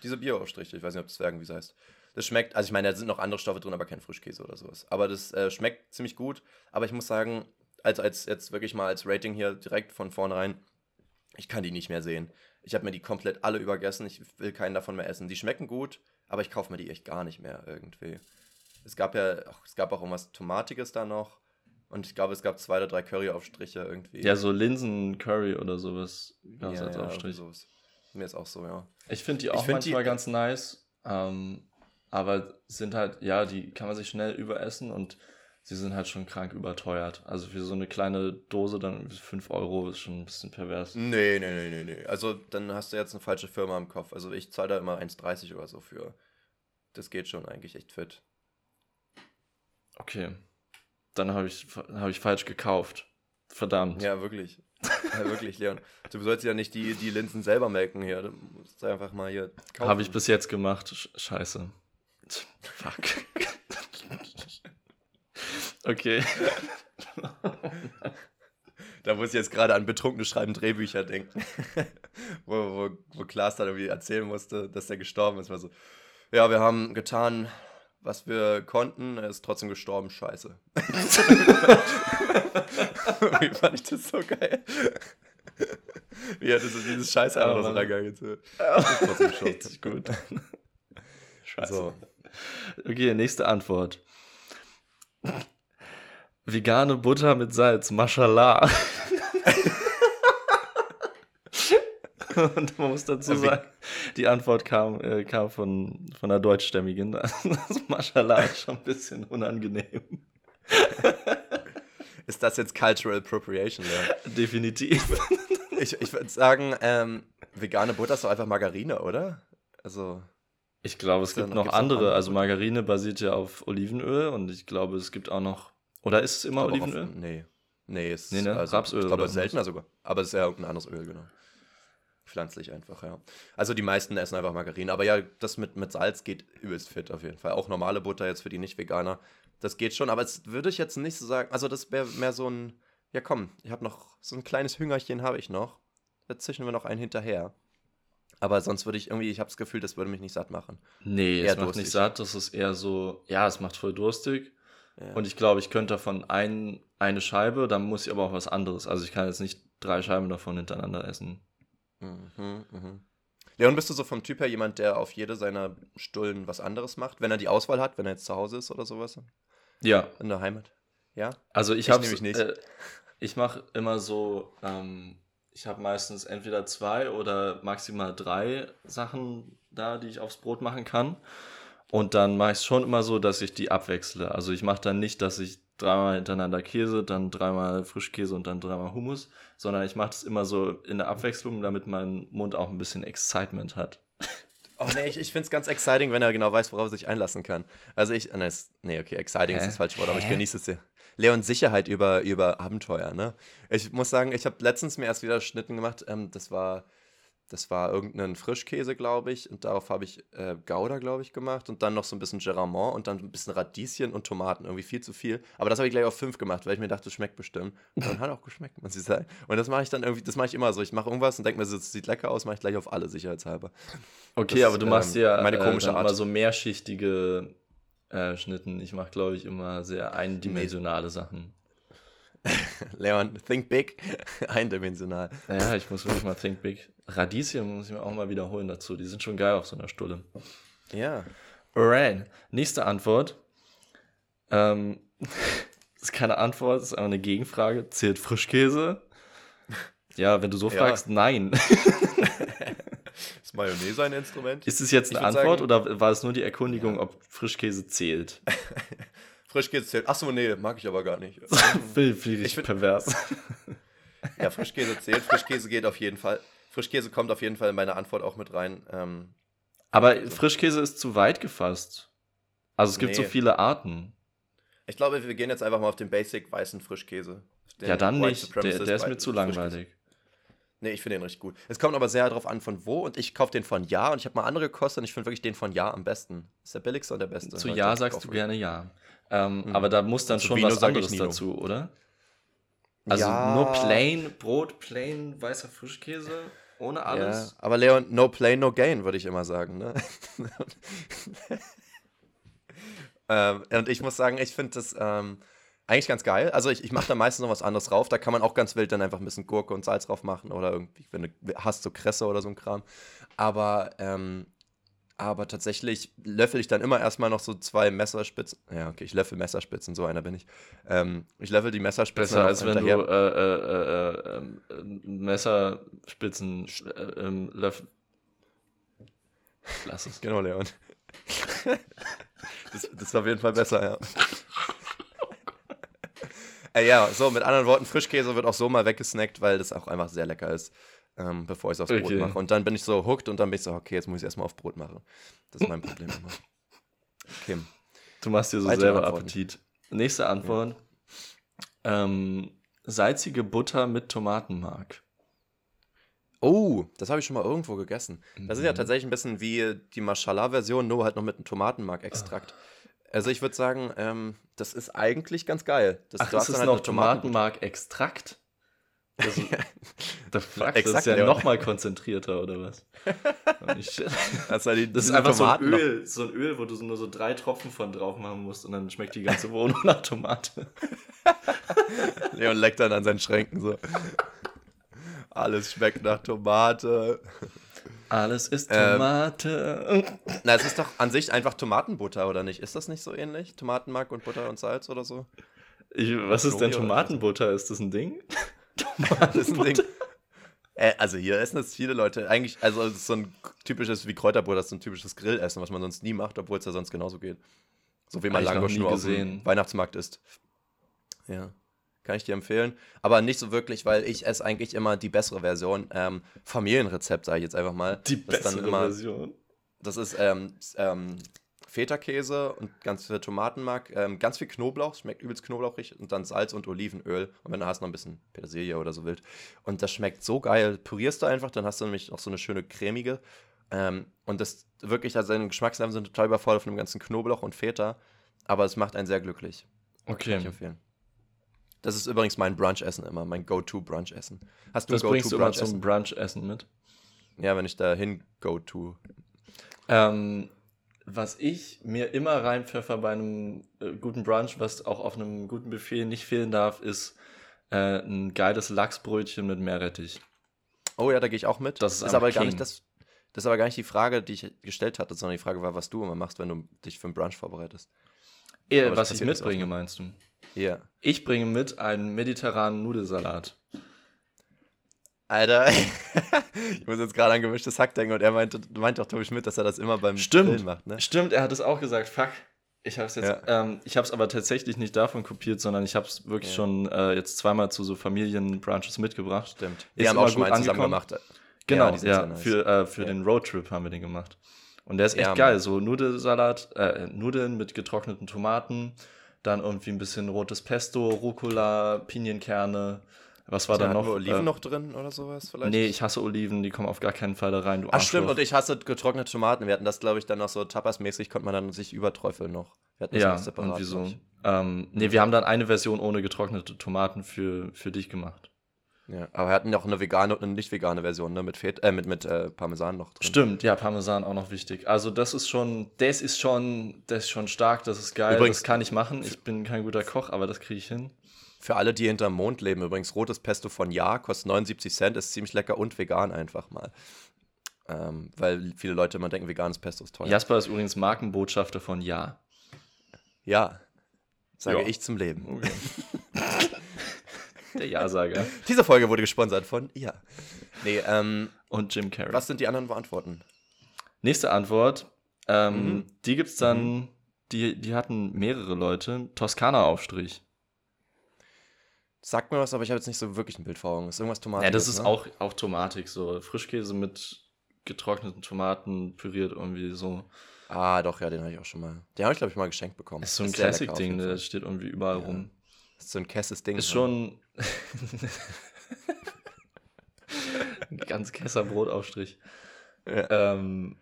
Diese Bio-Aufstriche, ich weiß nicht, ob das Zwergenwiese heißt. Das schmeckt, also ich meine, da sind noch andere Stoffe drin, aber kein Frischkäse oder sowas. Aber das äh, schmeckt ziemlich gut. Aber ich muss sagen, als, als jetzt wirklich mal als Rating hier direkt von vornherein, ich kann die nicht mehr sehen. Ich habe mir die komplett alle übergessen. Ich will keinen davon mehr essen. Die schmecken gut, aber ich kaufe mir die echt gar nicht mehr irgendwie. Es gab ja, auch, es gab auch irgendwas Tomatiges da noch. Und ich glaube, es gab zwei oder drei Curry-Aufstriche irgendwie. Ja, so Linsen-Curry oder sowas gab es ja, als ja, Aufstrich. Sowas. Mir ist auch so, ja. Ich finde die auch find manchmal die, ganz nice. Ähm, aber sind halt, ja, die kann man sich schnell überessen und sie sind halt schon krank überteuert. Also für so eine kleine Dose dann 5 Euro ist schon ein bisschen pervers. Nee, nee, nee, nee, nee. Also dann hast du jetzt eine falsche Firma im Kopf. Also ich zahle da immer 1,30 oder so für. Das geht schon eigentlich echt fit. Okay. Dann habe ich, hab ich falsch gekauft. Verdammt. Ja, wirklich. Ja, wirklich, Leon. Du sollst ja nicht die, die Linsen selber melken hier. Du musst einfach mal hier kaufen. Habe ich bis jetzt gemacht. Scheiße. Fuck. Okay. da muss ich jetzt gerade an betrunkene Schreiben Drehbücher denken. wo, wo, wo Klaas dann irgendwie erzählen musste, dass er gestorben ist. War so, ja, wir haben getan, was wir konnten, er ist trotzdem gestorben, scheiße. Wie fand ich das so geil? Wie hat das dieses Scheiße einfach oh, so reingegangen? Richtig gut. Scheiße. So. Okay, nächste Antwort. Vegane Butter mit Salz, mashallah. Und man muss dazu sagen, die Antwort kam, äh, kam von, von einer Deutschstämmigen. Das Mashallah ist schon ein bisschen unangenehm. Ist das jetzt Cultural Appropriation? Ja? Definitiv. Ich, ich würde sagen, ähm, vegane Butter ist doch einfach Margarine, oder? Also. Ich glaube, es gibt noch, noch andere. Also Margarine basiert ja auf Olivenöl und ich glaube, es gibt auch noch. Oder ist es immer Olivenöl? Auf, nee. Nee, es nee, ne? also, Rapsöl. Ich glaube, seltener sogar. Aber es ist ja irgendein anderes Öl, genau. Pflanzlich einfach, ja. Also die meisten essen einfach Margarine. Aber ja, das mit, mit Salz geht übelst fit auf jeden Fall. Auch normale Butter jetzt für die Nicht-Veganer. Das geht schon. Aber es würde ich jetzt nicht so sagen. Also das wäre mehr so ein. Ja, komm, ich habe noch so ein kleines Hüngerchen habe ich noch. Da zischen wir noch einen hinterher. Aber sonst würde ich irgendwie, ich habe das Gefühl, das würde mich nicht satt machen. Nee, eher es macht durstig. nicht satt, das ist eher so, ja, es macht voll durstig. Ja. Und ich glaube, ich könnte davon ein, eine Scheibe, dann muss ich aber auch was anderes. Also ich kann jetzt nicht drei Scheiben davon hintereinander essen. Mhm, mhm. Leon, bist du so vom Typ her jemand, der auf jede seiner Stullen was anderes macht, wenn er die Auswahl hat, wenn er jetzt zu Hause ist oder sowas? Ja. In der Heimat? Ja? Also ich, ich habe nicht. Äh, ich mache immer so, ähm, ich habe meistens entweder zwei oder maximal drei Sachen da, die ich aufs Brot machen kann. Und dann mache ich es schon immer so, dass ich die abwechsle. Also ich mache dann nicht, dass ich dreimal hintereinander Käse, dann dreimal Frischkäse und dann dreimal Hummus, sondern ich mache das immer so in der Abwechslung, damit mein Mund auch ein bisschen Excitement hat. Oh nee, ich, ich finde es ganz exciting, wenn er genau weiß, worauf er sich einlassen kann. Also ich, nee, nee okay, exciting Hä? ist das falsche Wort, aber ich genieße es sehr. Leon Sicherheit über, über Abenteuer, ne? Ich muss sagen, ich habe letztens mir erst wieder Schnitten gemacht. Ähm, das war das war irgendein Frischkäse, glaube ich. Und darauf habe ich äh, Gouda, glaube ich, gemacht. Und dann noch so ein bisschen Geramont und dann ein bisschen Radieschen und Tomaten. Irgendwie viel zu viel. Aber das habe ich gleich auf fünf gemacht, weil ich mir dachte, das schmeckt bestimmt. Und dann hat auch geschmeckt, muss ich sagen. Und das mache ich dann irgendwie, das mache ich immer so. Ich mache irgendwas und denke mir, das sieht lecker aus, mache ich gleich auf alle sicherheitshalber. Okay, das aber du machst ähm, ja meine äh, komische äh, Art. immer so mehrschichtige äh, Schnitten. Ich mache, glaube ich, immer sehr eindimensionale nee. Sachen. Leon, think big, eindimensional. Ja, ich muss wirklich mal think big. Radieschen muss ich mir auch mal wiederholen dazu. Die sind schon geil auf so einer Stulle. Ja. Alright. Nächste Antwort. Ähm, das ist keine Antwort, das ist einfach eine Gegenfrage. Zählt Frischkäse? Ja, wenn du so ja. fragst, nein. ist Mayonnaise ein Instrument? Ist es jetzt eine Antwort sagen, oder war es nur die Erkundigung, ja. ob Frischkäse zählt? Frischkäse zählt. Achso, nee, mag ich aber gar nicht. Finde ich pervers. ja, Frischkäse zählt. Frischkäse geht auf jeden Fall. Frischkäse kommt auf jeden Fall in meine Antwort auch mit rein. Ähm, aber also. Frischkäse ist zu weit gefasst. Also es gibt nee. so viele Arten. Ich glaube, wir gehen jetzt einfach mal auf den Basic weißen Frischkäse. Den ja, dann nicht. Der, der ist mir zu langweilig. Nee, ich finde den richtig gut. Es kommt aber sehr darauf an, von wo. Und ich kaufe den von Ja. Und ich habe mal andere gekostet und ich finde wirklich den von Ja am besten. Ist der billigste und der beste. Zu Ja sagst du gerne Ja. Ähm, mhm. Aber da muss dann also schon Vino was anderes dazu, oder? Also ja. nur plain Brot, plain weißer Frischkäse, ohne alles. Ja, aber Leon, no plain, no gain, würde ich immer sagen. Ne? ähm, und ich muss sagen, ich finde das ähm, eigentlich ganz geil. Also ich, ich mache da meistens noch was anderes drauf. Da kann man auch ganz wild dann einfach ein bisschen Gurke und Salz drauf machen oder irgendwie, wenn du hast, so Kresse oder so ein Kram. Aber ähm, aber tatsächlich löffel ich dann immer erstmal noch so zwei Messerspitzen. Ja, okay, ich löffel Messerspitzen, so einer bin ich. Ähm, ich löffel die Messerspitzen. Besser als wenn hinterher. du äh, äh, äh, ähm, Messerspitzen äh, ähm, löffel. Lass es. Genau, Leon. das, das war auf jeden Fall besser, ja. Äh, ja, so, mit anderen Worten, Frischkäse wird auch so mal weggesnackt, weil das auch einfach sehr lecker ist ähm, bevor ich es aufs Brot okay. mache. Und dann bin ich so hooked und dann bin ich so, okay, jetzt muss ich es erstmal auf Brot machen. Das ist mein Problem immer. Okay. Du machst dir so selber Antworten. Appetit. Nächste Antwort. Ja. Ähm, salzige Butter mit Tomatenmark. Oh, das habe ich schon mal irgendwo gegessen. Das ist ja mhm. tatsächlich ein bisschen wie die Mashallah-Version, nur halt noch mit einem Tomatenmark-Extrakt. Also ich würde sagen, ähm, das ist eigentlich ganz geil. Das, Ach, du hast ist halt noch Tomatenmark-Extrakt? Das, the fuck, Exakt, das ist ja nochmal konzentrierter, oder was? das, die, das ist einfach so ein Öl, noch. so ein Öl, wo du nur so drei Tropfen von drauf machen musst und dann schmeckt die ganze Wohnung nach Tomate. Leon leckt dann an seinen Schränken so. Alles schmeckt nach Tomate. Alles ist ähm, Tomate. Ähm, na, es ist doch an sich einfach Tomatenbutter, oder nicht? Ist das nicht so ähnlich? Tomatenmark und Butter und Salz oder so? Ich, was ist denn Tomatenbutter? Ist das ein Ding? Tomatenbutter. Äh, also hier essen das viele Leute. Eigentlich, also es ist so ein typisches, wie Kräuterbutter, das ist so ein typisches Grillessen, was man sonst nie macht, obwohl es ja sonst genauso geht. So wie man Langosch nur gesehen. auf dem Weihnachtsmarkt isst. Ja. Kann ich dir empfehlen. Aber nicht so wirklich, weil ich esse eigentlich immer die bessere Version. Ähm, Familienrezept, sage ich jetzt einfach mal. Die bessere immer, Version. Das ist ähm, ähm, Feta-Käse und ganz viel Tomatenmark, ähm, ganz viel Knoblauch, schmeckt übelst knoblauchig und dann Salz und Olivenöl und wenn du hast noch ein bisschen Petersilie oder so wild. Und das schmeckt so geil. Pürierst du einfach, dann hast du nämlich auch so eine schöne cremige ähm, und das wirklich, also deine Geschmacksnerven sind total überfordert von dem ganzen Knoblauch und Feta, aber es macht einen sehr glücklich. Okay. Kann ich empfehlen. Das ist übrigens mein Brunch-Essen immer, mein Go-To-Brunch-Essen. Hast du das ein Go-To-Brunch-Essen? zum Brunch-Essen mit? Ja, wenn ich da hin go-to. Ähm, was ich mir immer reinpfeffer bei einem äh, guten Brunch, was auch auf einem guten Buffet nicht fehlen darf, ist äh, ein geiles Lachsbrötchen mit Meerrettich. Oh ja, da gehe ich auch mit. Das ist, ist aber King. gar nicht das. Das ist aber gar nicht die Frage, die ich gestellt hatte, sondern die Frage war, was du immer machst, wenn du dich für einen Brunch vorbereitest. Eher, was ich mitbringe, meinst du? Ja. Ich bringe mit einen mediterranen Nudelsalat. Alter, ich muss jetzt gerade an gemischtes Hack denken und er meinte, meint doch Tobi Schmidt, dass er das immer beim Stimmt. Grillen macht, ne? Stimmt, er hat es auch gesagt. Fuck. Ich habe es jetzt, ja. ähm, ich habe es aber tatsächlich nicht davon kopiert, sondern ich habe es wirklich ja. schon äh, jetzt zweimal zu so Familienbrunches mitgebracht. Stimmt. Wir haben auch schon mal zusammen gemacht. Genau, ja, ja nice. für, äh, für den Roadtrip haben wir den gemacht. Und der ist echt geil. So Nudelsalat, äh, Nudeln mit getrockneten Tomaten, dann irgendwie ein bisschen rotes Pesto, Rucola, Pinienkerne, was war da noch? Oliven äh, noch drin oder sowas vielleicht? Nee, ich hasse Oliven, die kommen auf gar keinen Fall da rein. Du Ach stimmt, und ich hasse getrocknete Tomaten. Wir hatten das, glaube ich, dann noch so Tapas-mäßig, konnte man dann sich überträufeln noch. Wir hatten das ja, separat. Und wieso? Ähm, nee, wir haben dann eine Version ohne getrocknete Tomaten für, für dich gemacht. Ja, aber wir hatten ja auch eine vegane und eine nicht vegane Version, ne? Mit, Fet äh, mit, mit äh, Parmesan noch drin. Stimmt, ja, Parmesan auch noch wichtig. Also das ist schon, das ist schon, das ist schon stark, das ist geil. Übrigens, das kann ich machen. Ich bin kein guter Koch, aber das kriege ich hin. Für alle, die hinterm Mond leben, übrigens rotes Pesto von Ja, kostet 79 Cent, ist ziemlich lecker und vegan einfach mal. Ähm, weil viele Leute immer denken, veganes Pesto ist teuer. Jasper ist übrigens Markenbotschafter von Ja. Ja, sage ja. ich zum Leben. Okay. Der Ja-Sager. Diese Folge wurde gesponsert von Ja. Nee, ähm, Und Jim Carrey. Was sind die anderen Antworten? Nächste Antwort. Ähm, mhm. Die gibt's dann, mhm. die, die hatten mehrere Leute. Toskana-Aufstrich. Sagt mir was, aber ich habe jetzt nicht so wirklich ein Bild vor Augen. Ist irgendwas Tomatik? Ja, das ist ne? auch, auch Tomatik, so Frischkäse mit getrockneten Tomaten püriert irgendwie so. Ah, doch, ja, den habe ich auch schon mal. Den habe ich, glaube ich, mal geschenkt bekommen. Das ist so ein Classic-Ding, der steht irgendwie überall ja. rum. Das ist so ein Kesses-Ding. Ist schon. ganz Kesser Brotaufstrich. Ja. Ähm,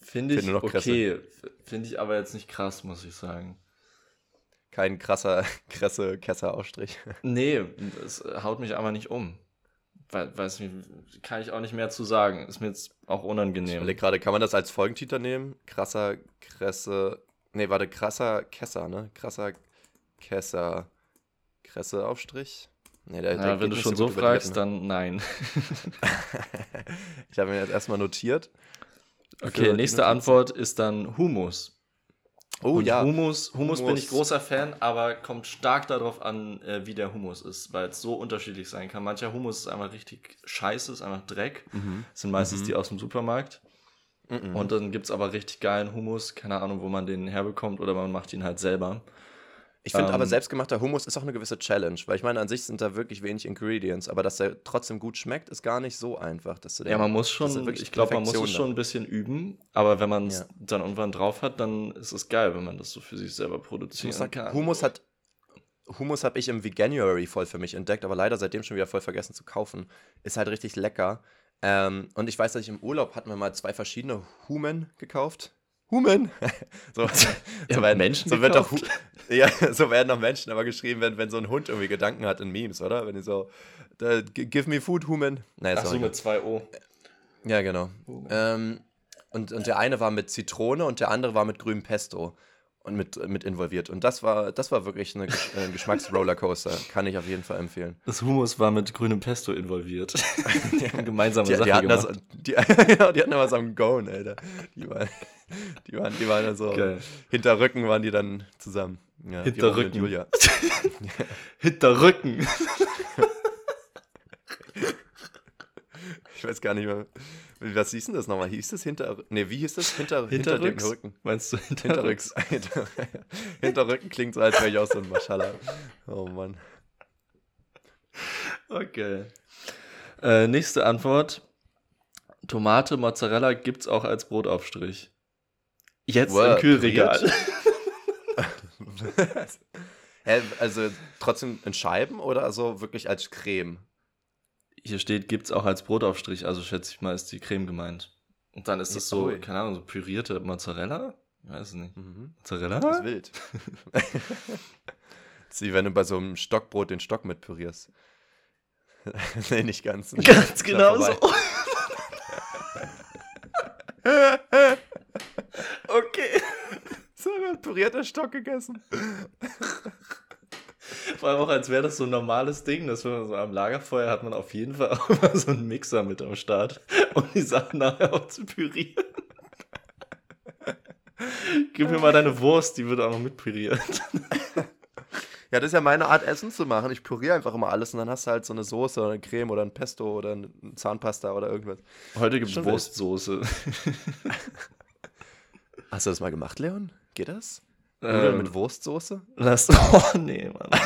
Finde ich okay. Finde ich aber jetzt nicht krass, muss ich sagen kein krasser, krasse Kesserausstrich. Nee, es haut mich aber nicht um. Weiß nicht, kann ich auch nicht mehr zu sagen. Ist mir jetzt auch unangenehm. Ich gerade, kann man das als Folgentitel nehmen? Krasser, Kresse. Nee, warte, krasser Kesser, ne? Krasser Kesser. Kresse Aufstrich? Nee, der, der wenn du schon so, so fragst, dann nein. ich habe mir jetzt erstmal notiert. Okay, nächste Antwort ist dann Humus. Oh und ja. Humus, Humus, Humus bin ich großer Fan, aber kommt stark darauf an, äh, wie der Humus ist, weil es so unterschiedlich sein kann. Mancher Humus ist einfach richtig scheiße, ist einfach Dreck. Mhm. Das sind meistens mhm. die aus dem Supermarkt. Mhm. Und dann gibt es aber richtig geilen Humus, keine Ahnung, wo man den herbekommt oder man macht ihn halt selber. Ich finde ähm, aber selbstgemachter Hummus ist auch eine gewisse Challenge, weil ich meine, an sich sind da wirklich wenig Ingredients, aber dass der trotzdem gut schmeckt, ist gar nicht so einfach. Dass du ja, man muss schon, ich glaube, man muss es schon ein bisschen üben, aber wenn man es ja. dann irgendwann drauf hat, dann ist es geil, wenn man das so für sich selber produzieren sagen, kann. Hummus hat Hummus habe ich im Veganuary voll für mich entdeckt, aber leider seitdem schon wieder voll vergessen zu kaufen. Ist halt richtig lecker. Ähm, und ich weiß, dass ich im Urlaub hatten wir mal zwei verschiedene Humen gekauft. Human. so, ja, so werden Menschen so wird doch, ja, so werden auch Menschen aber geschrieben, wenn, wenn so ein Hund irgendwie Gedanken hat in Memes, oder? Wenn die so, give me food, human. Nein, Ach so, mit zwei O. Ja, genau. Ähm, und, und der eine war mit Zitrone und der andere war mit grünem Pesto und mit, mit involviert. Und das war, das war wirklich eine, ein Geschmacksrollercoaster. Kann ich auf jeden Fall empfehlen. Das Hummus war mit grünem Pesto involviert. ja. Gemeinsame die, Sache die hatten gemacht. Das, die, ja, die hatten da was am Gone, Alter. Die waren, die waren, die waren dann so, Geil. hinter Rücken waren die dann zusammen. Ja, hinter Rücken. Julia. hinter Rücken. ich weiß gar nicht mehr. Was hieß denn das nochmal? Hieß das hinter. Ne, wie hieß das? Hinter, hinter dem Rücken. Meinst du hinterrücks? Hinter, hinterrücken klingt so, als wäre ich auch so ein Maschallah. Oh Mann. Okay. Äh, nächste Antwort. Tomate, Mozzarella gibt's auch als Brotaufstrich. Jetzt wow, im Kühlregal. also trotzdem in Scheiben oder also wirklich als Creme? Hier steht, gibt es auch als Brotaufstrich, also schätze ich mal, ist die Creme gemeint. Und dann ist das so, oh, keine Ahnung, so pürierte Mozzarella? Ich weiß es nicht. Mhm. Mozzarella? Das ist wild. das ist wie wenn du bei so einem Stockbrot den Stock mit pürierst. nee, nicht ganz. Nicht ganz genau so. okay. So pürierter Stock gegessen. Vor allem auch, als wäre das so ein normales Ding, dass man so am Lagerfeuer hat man auf jeden Fall auch immer so einen Mixer mit am Start, um die Sachen nachher auch zu pürieren. Gib mir mal deine Wurst, die wird auch noch mit püriert. Ja, das ist ja meine Art, Essen zu machen. Ich püriere einfach immer alles und dann hast du halt so eine Soße oder eine Creme oder ein Pesto oder eine Zahnpasta oder irgendwas. Heute gibt es Wurstsoße. Hast du das mal gemacht, Leon? Geht das? Nudeln ähm, mit Wurstsoße? Das, oh nee, Mann.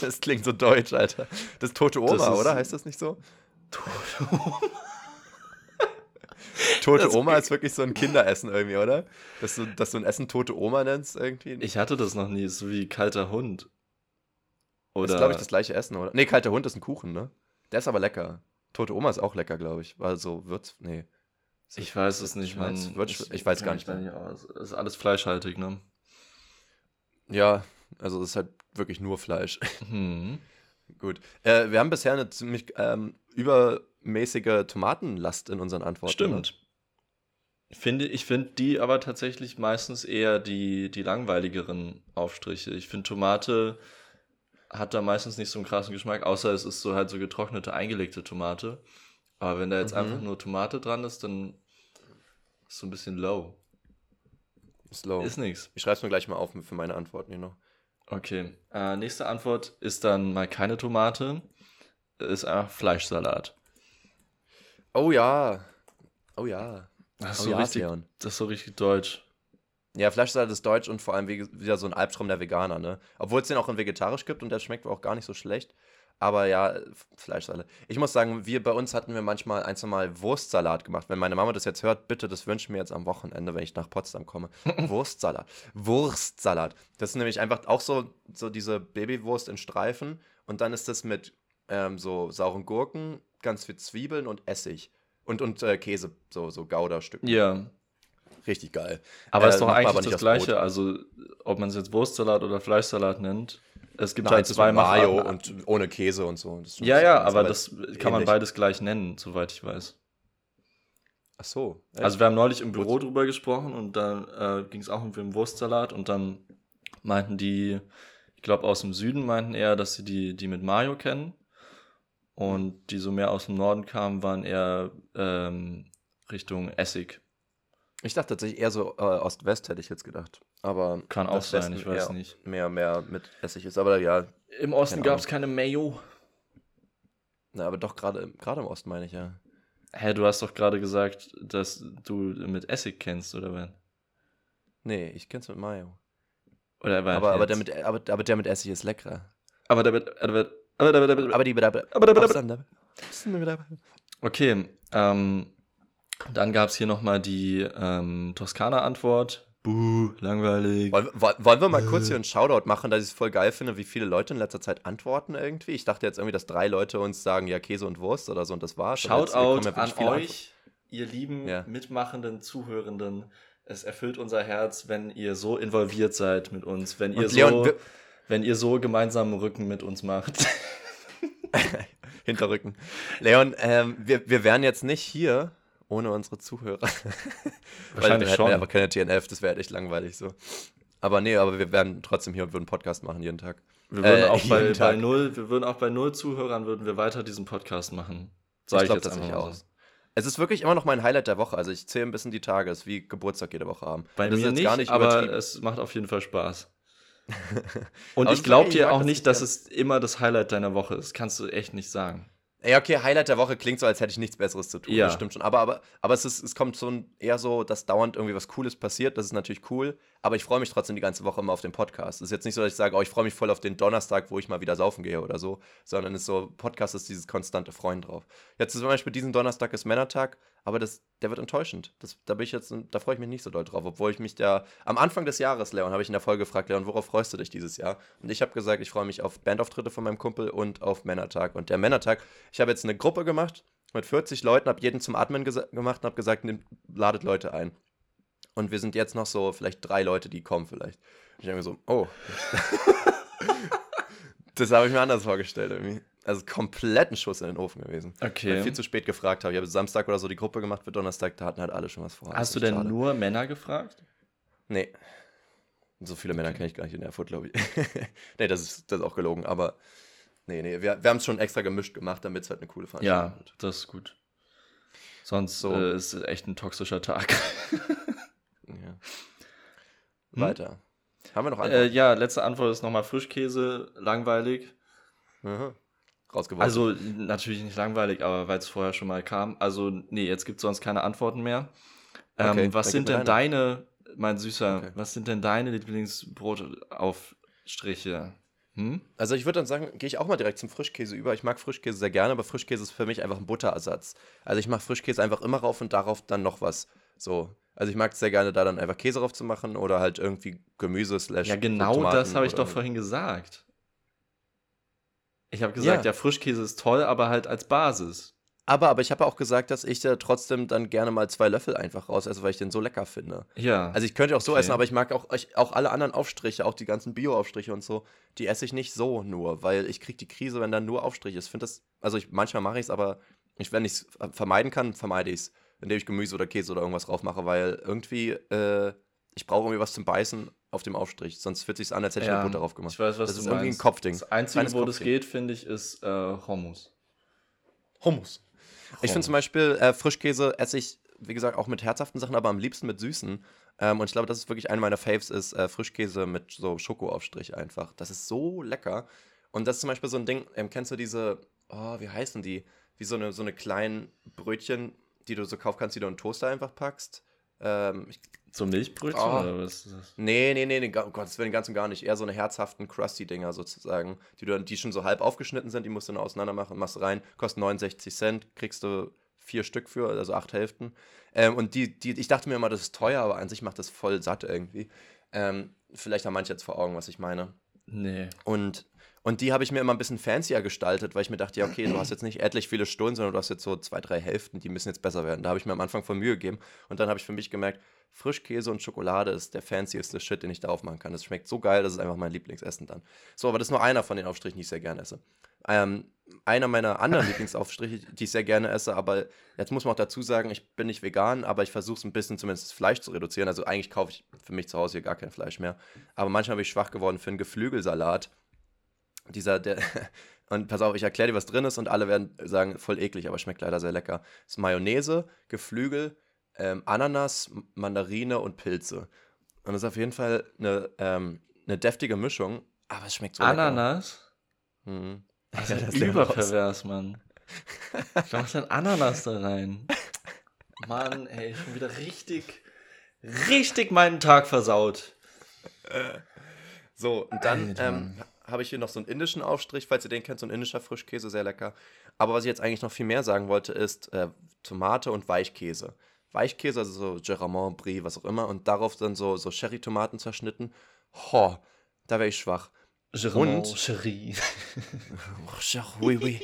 das klingt so deutsch, Alter. Das ist tote Oma, ist, oder? Heißt das nicht so? Tote Oma. tote das Oma ist wirklich so ein Kinderessen irgendwie, oder? Dass du, dass du ein Essen tote Oma nennst irgendwie. Ich hatte das noch nie, so wie kalter Hund. Oder? Das ist, glaube ich, das gleiche Essen, oder? Nee, kalter Hund ist ein Kuchen, ne? Der ist aber lecker. Tote Oma ist auch lecker, glaube ich. Weil so Würz. Nee. Ich weiß es nicht, man. Ich, ich weiß gar nicht. Es ist alles fleischhaltig, ne? Ja, also es ist halt wirklich nur Fleisch. Mhm. Gut. Äh, wir haben bisher eine ziemlich ähm, übermäßige Tomatenlast in unseren Antworten. Stimmt. Ne? Finde, ich finde die aber tatsächlich meistens eher die, die langweiligeren Aufstriche. Ich finde Tomate hat da meistens nicht so einen krassen Geschmack, außer es ist so halt so getrocknete, eingelegte Tomate. Aber wenn da jetzt mhm. einfach nur Tomate dran ist, dann Ist so ein bisschen low. Slow. Ist nichts. Ich schreibe es mir gleich mal auf für meine Antworten hier noch. Okay. Äh, nächste Antwort ist dann mal keine Tomate. Ist einfach Fleischsalat. Oh ja. Oh ja. Das ist, Oh so, ja, richtig, das ist so richtig deutsch. Ja, Fleischsalat ist deutsch und vor allem wie, wieder so ein Albtraum der Veganer, ne? Obwohl es den auch in vegetarisch gibt und der schmeckt auch gar nicht so schlecht. Aber ja, Fleischsalat. Ich muss sagen, wir bei uns hatten wir manchmal ein, zwei Mal Wurstsalat gemacht. Wenn meine Mama das jetzt hört, bitte, das wünschen wir jetzt am Wochenende, wenn ich nach Potsdam komme. Wurstsalat. Wurstsalat. Das ist nämlich einfach auch so, so diese Babywurst in Streifen und dann ist das mit ähm, so sauren Gurken, ganz viel Zwiebeln und Essig. Und, und äh, Käse, so, so Gouda-Stücken. Ja. Richtig geil. Aber Äh, ist doch eigentlich das Gleiche. Also, ob man es jetzt Wurstsalat oder Fleischsalat nennt. Es gibt Nein, halt zwei Mayo und ohne Käse und so. Ja, ja, aber das ist kann man ähnlich. beides gleich nennen, soweit ich weiß. Ach so. echt? Also wir haben neulich im Büro drüber gesprochen und da äh, ging es auch irgendwie um Wurstsalat und dann meinten die, ich glaube aus dem Süden meinten eher, dass sie die, die mit Mayo kennen und die so mehr aus dem Norden kamen, waren eher ähm, Richtung Essig. ich dachte tatsächlich eher so äh, Ost-West hätte ich jetzt gedacht. Aber Kann auch sein, Westen ich weiß nicht. Mehr, mehr mit Essig ist. Aber ja, Im Osten gab es keine Mayo. na, aber doch gerade im- gerade im Osten meine ich ja. Hä, du hast doch gerade gesagt, dass du mit Essig kennst, oder was? Nee, ich kenn's mit Mayo. Oder Aber, aber, jetzt? der mit, aber, aber der mit Essig ist leckerer. aber der wird, aber der, aber der, aber Aber die aber, aber der, Okay, ähm, dann gab es hier nochmal die ähm, Toskana-Antwort. Buh, langweilig. wollen, wollen wir mal kurz hier einen Shoutout machen, dass ich es voll geil finde, wie viele Leute in letzter Zeit antworten irgendwie? Ich dachte jetzt irgendwie, dass drei Leute uns sagen, ja, Käse und Wurst oder so und das war's. Jetzt Shoutout bekommen wir an euch, ihr lieben, Ja. mitmachenden Zuhörenden. Es erfüllt unser Herz, wenn ihr so involviert seid mit uns, wenn ihr, Und Leon, so, wenn ihr so gemeinsamen Rücken mit uns macht. Hinterrücken. Leon, ähm, wir, wir wären jetzt nicht hier ohne unsere Zuhörer. Weil Wahrscheinlich hätten schon. aber keine TNF, das wäre echt langweilig so. Aber nee, aber wir wären trotzdem hier und würden Podcast machen jeden Tag. Wir würden, Äh, auch bei, bei null, wir würden auch bei null Zuhörern würden wir weiter diesen Podcast machen. Sag ich, glaub jetzt einfach tatsächlich mal auch. so. Es ist wirklich immer noch mein Highlight der Woche. Also ich zähle ein bisschen die Tage. Es ist wie Geburtstag jede Woche haben. Bei das mir nicht, nicht aber es macht auf jeden Fall Spaß. Und ich glaube dir auch das nicht, nicht dass es immer das Highlight deiner Woche ist. Kannst du echt nicht sagen. Ja, okay, Highlight der Woche klingt so, als hätte ich nichts Besseres zu tun. Ja. Das stimmt schon. Aber, aber, aber es, ist, es kommt so ein, eher so, dass dauernd irgendwie was Cooles passiert. Das ist natürlich cool. Aber ich freue mich trotzdem die ganze Woche immer auf den Podcast. Es ist jetzt nicht so, dass ich sage, oh, ich freue mich voll auf den Donnerstag, wo ich mal wieder saufen gehe oder so. Sondern es ist so, Podcast ist dieses konstante Freuen drauf. Jetzt zum Beispiel diesen Donnerstag ist Männertag, aber das, der wird enttäuschend. Das, da bin ich jetzt, da freue ich mich nicht so doll drauf. Obwohl ich mich da, am Anfang des Jahres, Leon, habe ich in der Folge gefragt, Leon, worauf freust du dich dieses Jahr? Und ich habe gesagt, ich freue mich auf Bandauftritte von meinem Kumpel und auf Männertag. Und der Männertag, ich habe jetzt eine Gruppe gemacht mit 40 Leuten, habe jeden zum gesa- gemacht und habe gesagt, nehmt, ladet Leute ein. Und wir sind jetzt noch so vielleicht drei Leute, die kommen vielleicht. Ich denke mir so, oh. das habe ich mir anders vorgestellt irgendwie. Also komplett ein Schuss in den Ofen gewesen. Okay. Weil ich viel zu spät gefragt habe. Ich habe Samstag oder so die Gruppe gemacht für Donnerstag, da hatten halt alle schon was vor. Hast du denn schade. nur Männer gefragt? Nee. So viele Männer kenne ich gar nicht in Erfurt, glaube ich. nee, das ist, das ist auch gelogen, aber nee, nee, wir, wir haben es schon extra gemischt gemacht, damit es halt eine coole Veranstaltung Ja, wird. das ist gut. Sonst So. äh, ist es echt ein toxischer Tag. Ja. Hm? Weiter. Haben wir noch äh, Antworten? ja, letzte Antwort ist nochmal Frischkäse, langweilig. Aha. Rausgeworfen. Also natürlich nicht langweilig, aber weil es vorher schon mal kam. Also nee, jetzt gibt es sonst keine Antworten mehr. Ähm, Okay, was sind denn deine, mein Süßer, Okay. was sind denn deine Lieblingsbrotaufstriche? Hm? Also ich würde dann sagen, gehe ich auch mal direkt zum Frischkäse über. Ich mag Frischkäse sehr gerne, aber Frischkäse ist für mich einfach ein Butterersatz. Also ich mache Frischkäse einfach immer rauf und darauf dann noch was. So. Also ich mag es sehr gerne, da dann einfach Käse drauf zu machen oder halt irgendwie Gemüse slash Ja, genau das habe ich doch vorhin gesagt. Ich habe gesagt, ja. Ja. Frischkäse ist toll, aber halt als Basis. Aber, aber ich habe auch gesagt, dass ich da trotzdem dann gerne mal zwei Löffel einfach raus esse, weil ich den so lecker finde. Ja. Also ich könnte auch so Okay. essen, aber ich mag auch, ich, auch alle anderen Aufstriche, auch die ganzen Bio-Aufstriche und so, die esse ich nicht so nur, weil ich kriege die Krise, wenn da nur Aufstrich ist. Ich finde das, also ich, manchmal mache ich es, aber ich, wenn ich es vermeiden kann, vermeide ich es, indem ich Gemüse oder Käse oder irgendwas drauf mache, weil irgendwie, äh, ich brauche irgendwie was zum Beißen auf dem Aufstrich, sonst fühlt es sich an, als hätte ich Ja, eine Butter drauf gemacht. ich weiß, was das du ist irgendwie ein meinst. Kopfding. Das Einzige, Kleines wo das Kopfding. geht, finde ich, ist äh, Hummus. Hummus. Ich finde zum Beispiel, äh, Frischkäse esse ich wie gesagt, auch mit herzhaften Sachen, aber am liebsten mit süßen. Ähm, und ich glaube, das ist wirklich einer meiner Faves, ist äh, Frischkäse mit so Schokoaufstrich einfach. Das ist so lecker. Und das ist zum Beispiel so ein Ding, ähm, kennst du diese, oh, wie heißen die? Wie so eine, so eine kleinen Brötchen, die du so kaufen kannst, die du in den Toaster einfach packst. Ähm, ich, so Milchbrötchen oh, oder was? Nee, nee, nee, nee, oh Gott, das will ganz und gar nicht. Eher so eine herzhaften Krusty-Dinger sozusagen, die, du, die schon so halb aufgeschnitten sind, die musst du dann auseinander machen, machst rein, kostet 69 Cent, kriegst du vier Stück für, also acht Hälften. Ähm, und die, die, ich dachte mir immer, das ist teuer, aber an sich macht das voll satt irgendwie. Ähm, vielleicht haben manche jetzt vor Augen, was ich meine. Nee. Und und die habe ich mir immer ein bisschen fancier gestaltet, weil ich mir dachte, ja, okay, du hast jetzt nicht etlich viele Stunden, sondern du hast jetzt so zwei, drei Hälften, die müssen jetzt besser werden. Da habe ich mir am Anfang voll Mühe gegeben. Und dann habe ich für mich gemerkt, Frischkäse und Schokolade ist der fancieste Shit, den ich darauf machen kann. Das schmeckt so geil, das ist einfach mein Lieblingsessen dann. So, aber das ist nur einer von den Aufstrichen, die ich sehr gerne esse. Ähm, einer meiner anderen Lieblingsaufstriche, die ich sehr gerne esse, aber jetzt muss man auch dazu sagen, ich bin nicht vegan, aber ich versuche es ein bisschen zumindest das Fleisch zu reduzieren. Also eigentlich kaufe ich für mich zu Hause hier gar kein Fleisch mehr. Aber manchmal bin ich schwach geworden für einen Geflügelsalat dieser, der, und pass auf, ich erkläre dir, was drin ist und alle werden sagen, voll eklig, aber schmeckt leider sehr lecker. Es ist Mayonnaise, Geflügel, ähm, Ananas, Mandarine und Pilze. Und das ist auf jeden Fall eine, ähm, eine deftige Mischung, aber es schmeckt so Ananas? lecker. Mhm. Das ist ja überpervers, Mann. Du machst ein Ananas da rein. Mann, ey, schon wieder richtig, richtig meinen Tag versaut. So, und dann ähm, habe ich hier noch so einen indischen Aufstrich, falls ihr den kennt, so ein indischer Frischkäse, sehr lecker. Aber was ich jetzt eigentlich noch viel mehr sagen wollte, ist äh, Tomate und Weichkäse. Weichkäse, also so Geramont, Brie, was auch immer, und darauf dann so, so Sherry-Tomaten zerschnitten. Ho, da wäre ich schwach. Geramont, Sherry. oui, oui.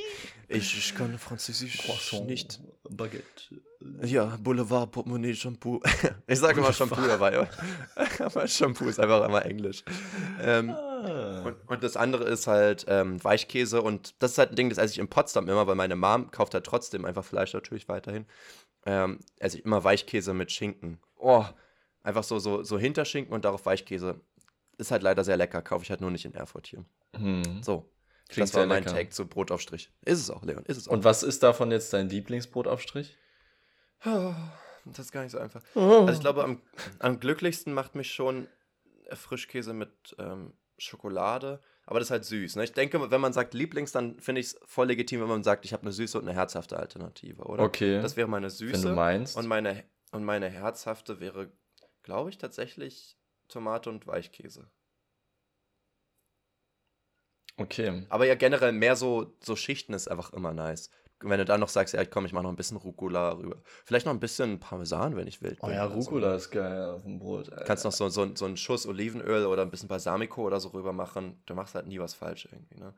Ich, ich kann Französisch Croissant, nicht. Baguette. Ja, Boulevard, Portemonnaie, Shampoo. Ich sage immer Shampoo dabei, aber Shampoo ist einfach immer Englisch. Ähm, ah. und, und, das andere ist halt ähm, Weichkäse und das ist halt ein Ding, das esse ich in Potsdam immer, weil meine Mom kauft halt trotzdem einfach Fleisch natürlich weiterhin. Ähm, esse ich immer Weichkäse mit Schinken. Oh, einfach so, so, so Hinterschinken und darauf Weichkäse. Ist halt leider sehr lecker, kaufe ich halt nur nicht in Erfurt hier. Hm. So, Klingt das war mein lecker. Take zu Brotaufstrich. Ist es auch, Leon. Ist es auch. Und was ist davon jetzt dein Lieblingsbrotaufstrich? Das ist gar nicht so einfach. Oh. Also ich glaube, am, am glücklichsten macht mich schon Frischkäse mit ähm, Schokolade. Aber das ist halt süß. Ne? Ich denke, wenn man sagt Lieblings, dann finde ich es voll legitim, wenn man sagt, ich habe eine süße und eine herzhafte Alternative, oder? Okay. Das wäre meine süße. Wenn du meinst. Und meine, und meine herzhafte wäre, glaube ich, tatsächlich Tomate und Weichkäse. Okay. Aber ja, generell mehr so, so Schichten ist einfach immer nice. Wenn du dann noch sagst, ja, komm, ich mach noch ein bisschen Rucola rüber. Vielleicht noch ein bisschen Parmesan, wenn ich will. Oh ja, Rucola so. ist geil auf dem Brot. Alter. Kannst noch so, so, so einen Schuss Olivenöl oder ein bisschen Balsamico oder so rüber machen. Du machst halt nie was falsch irgendwie, ne?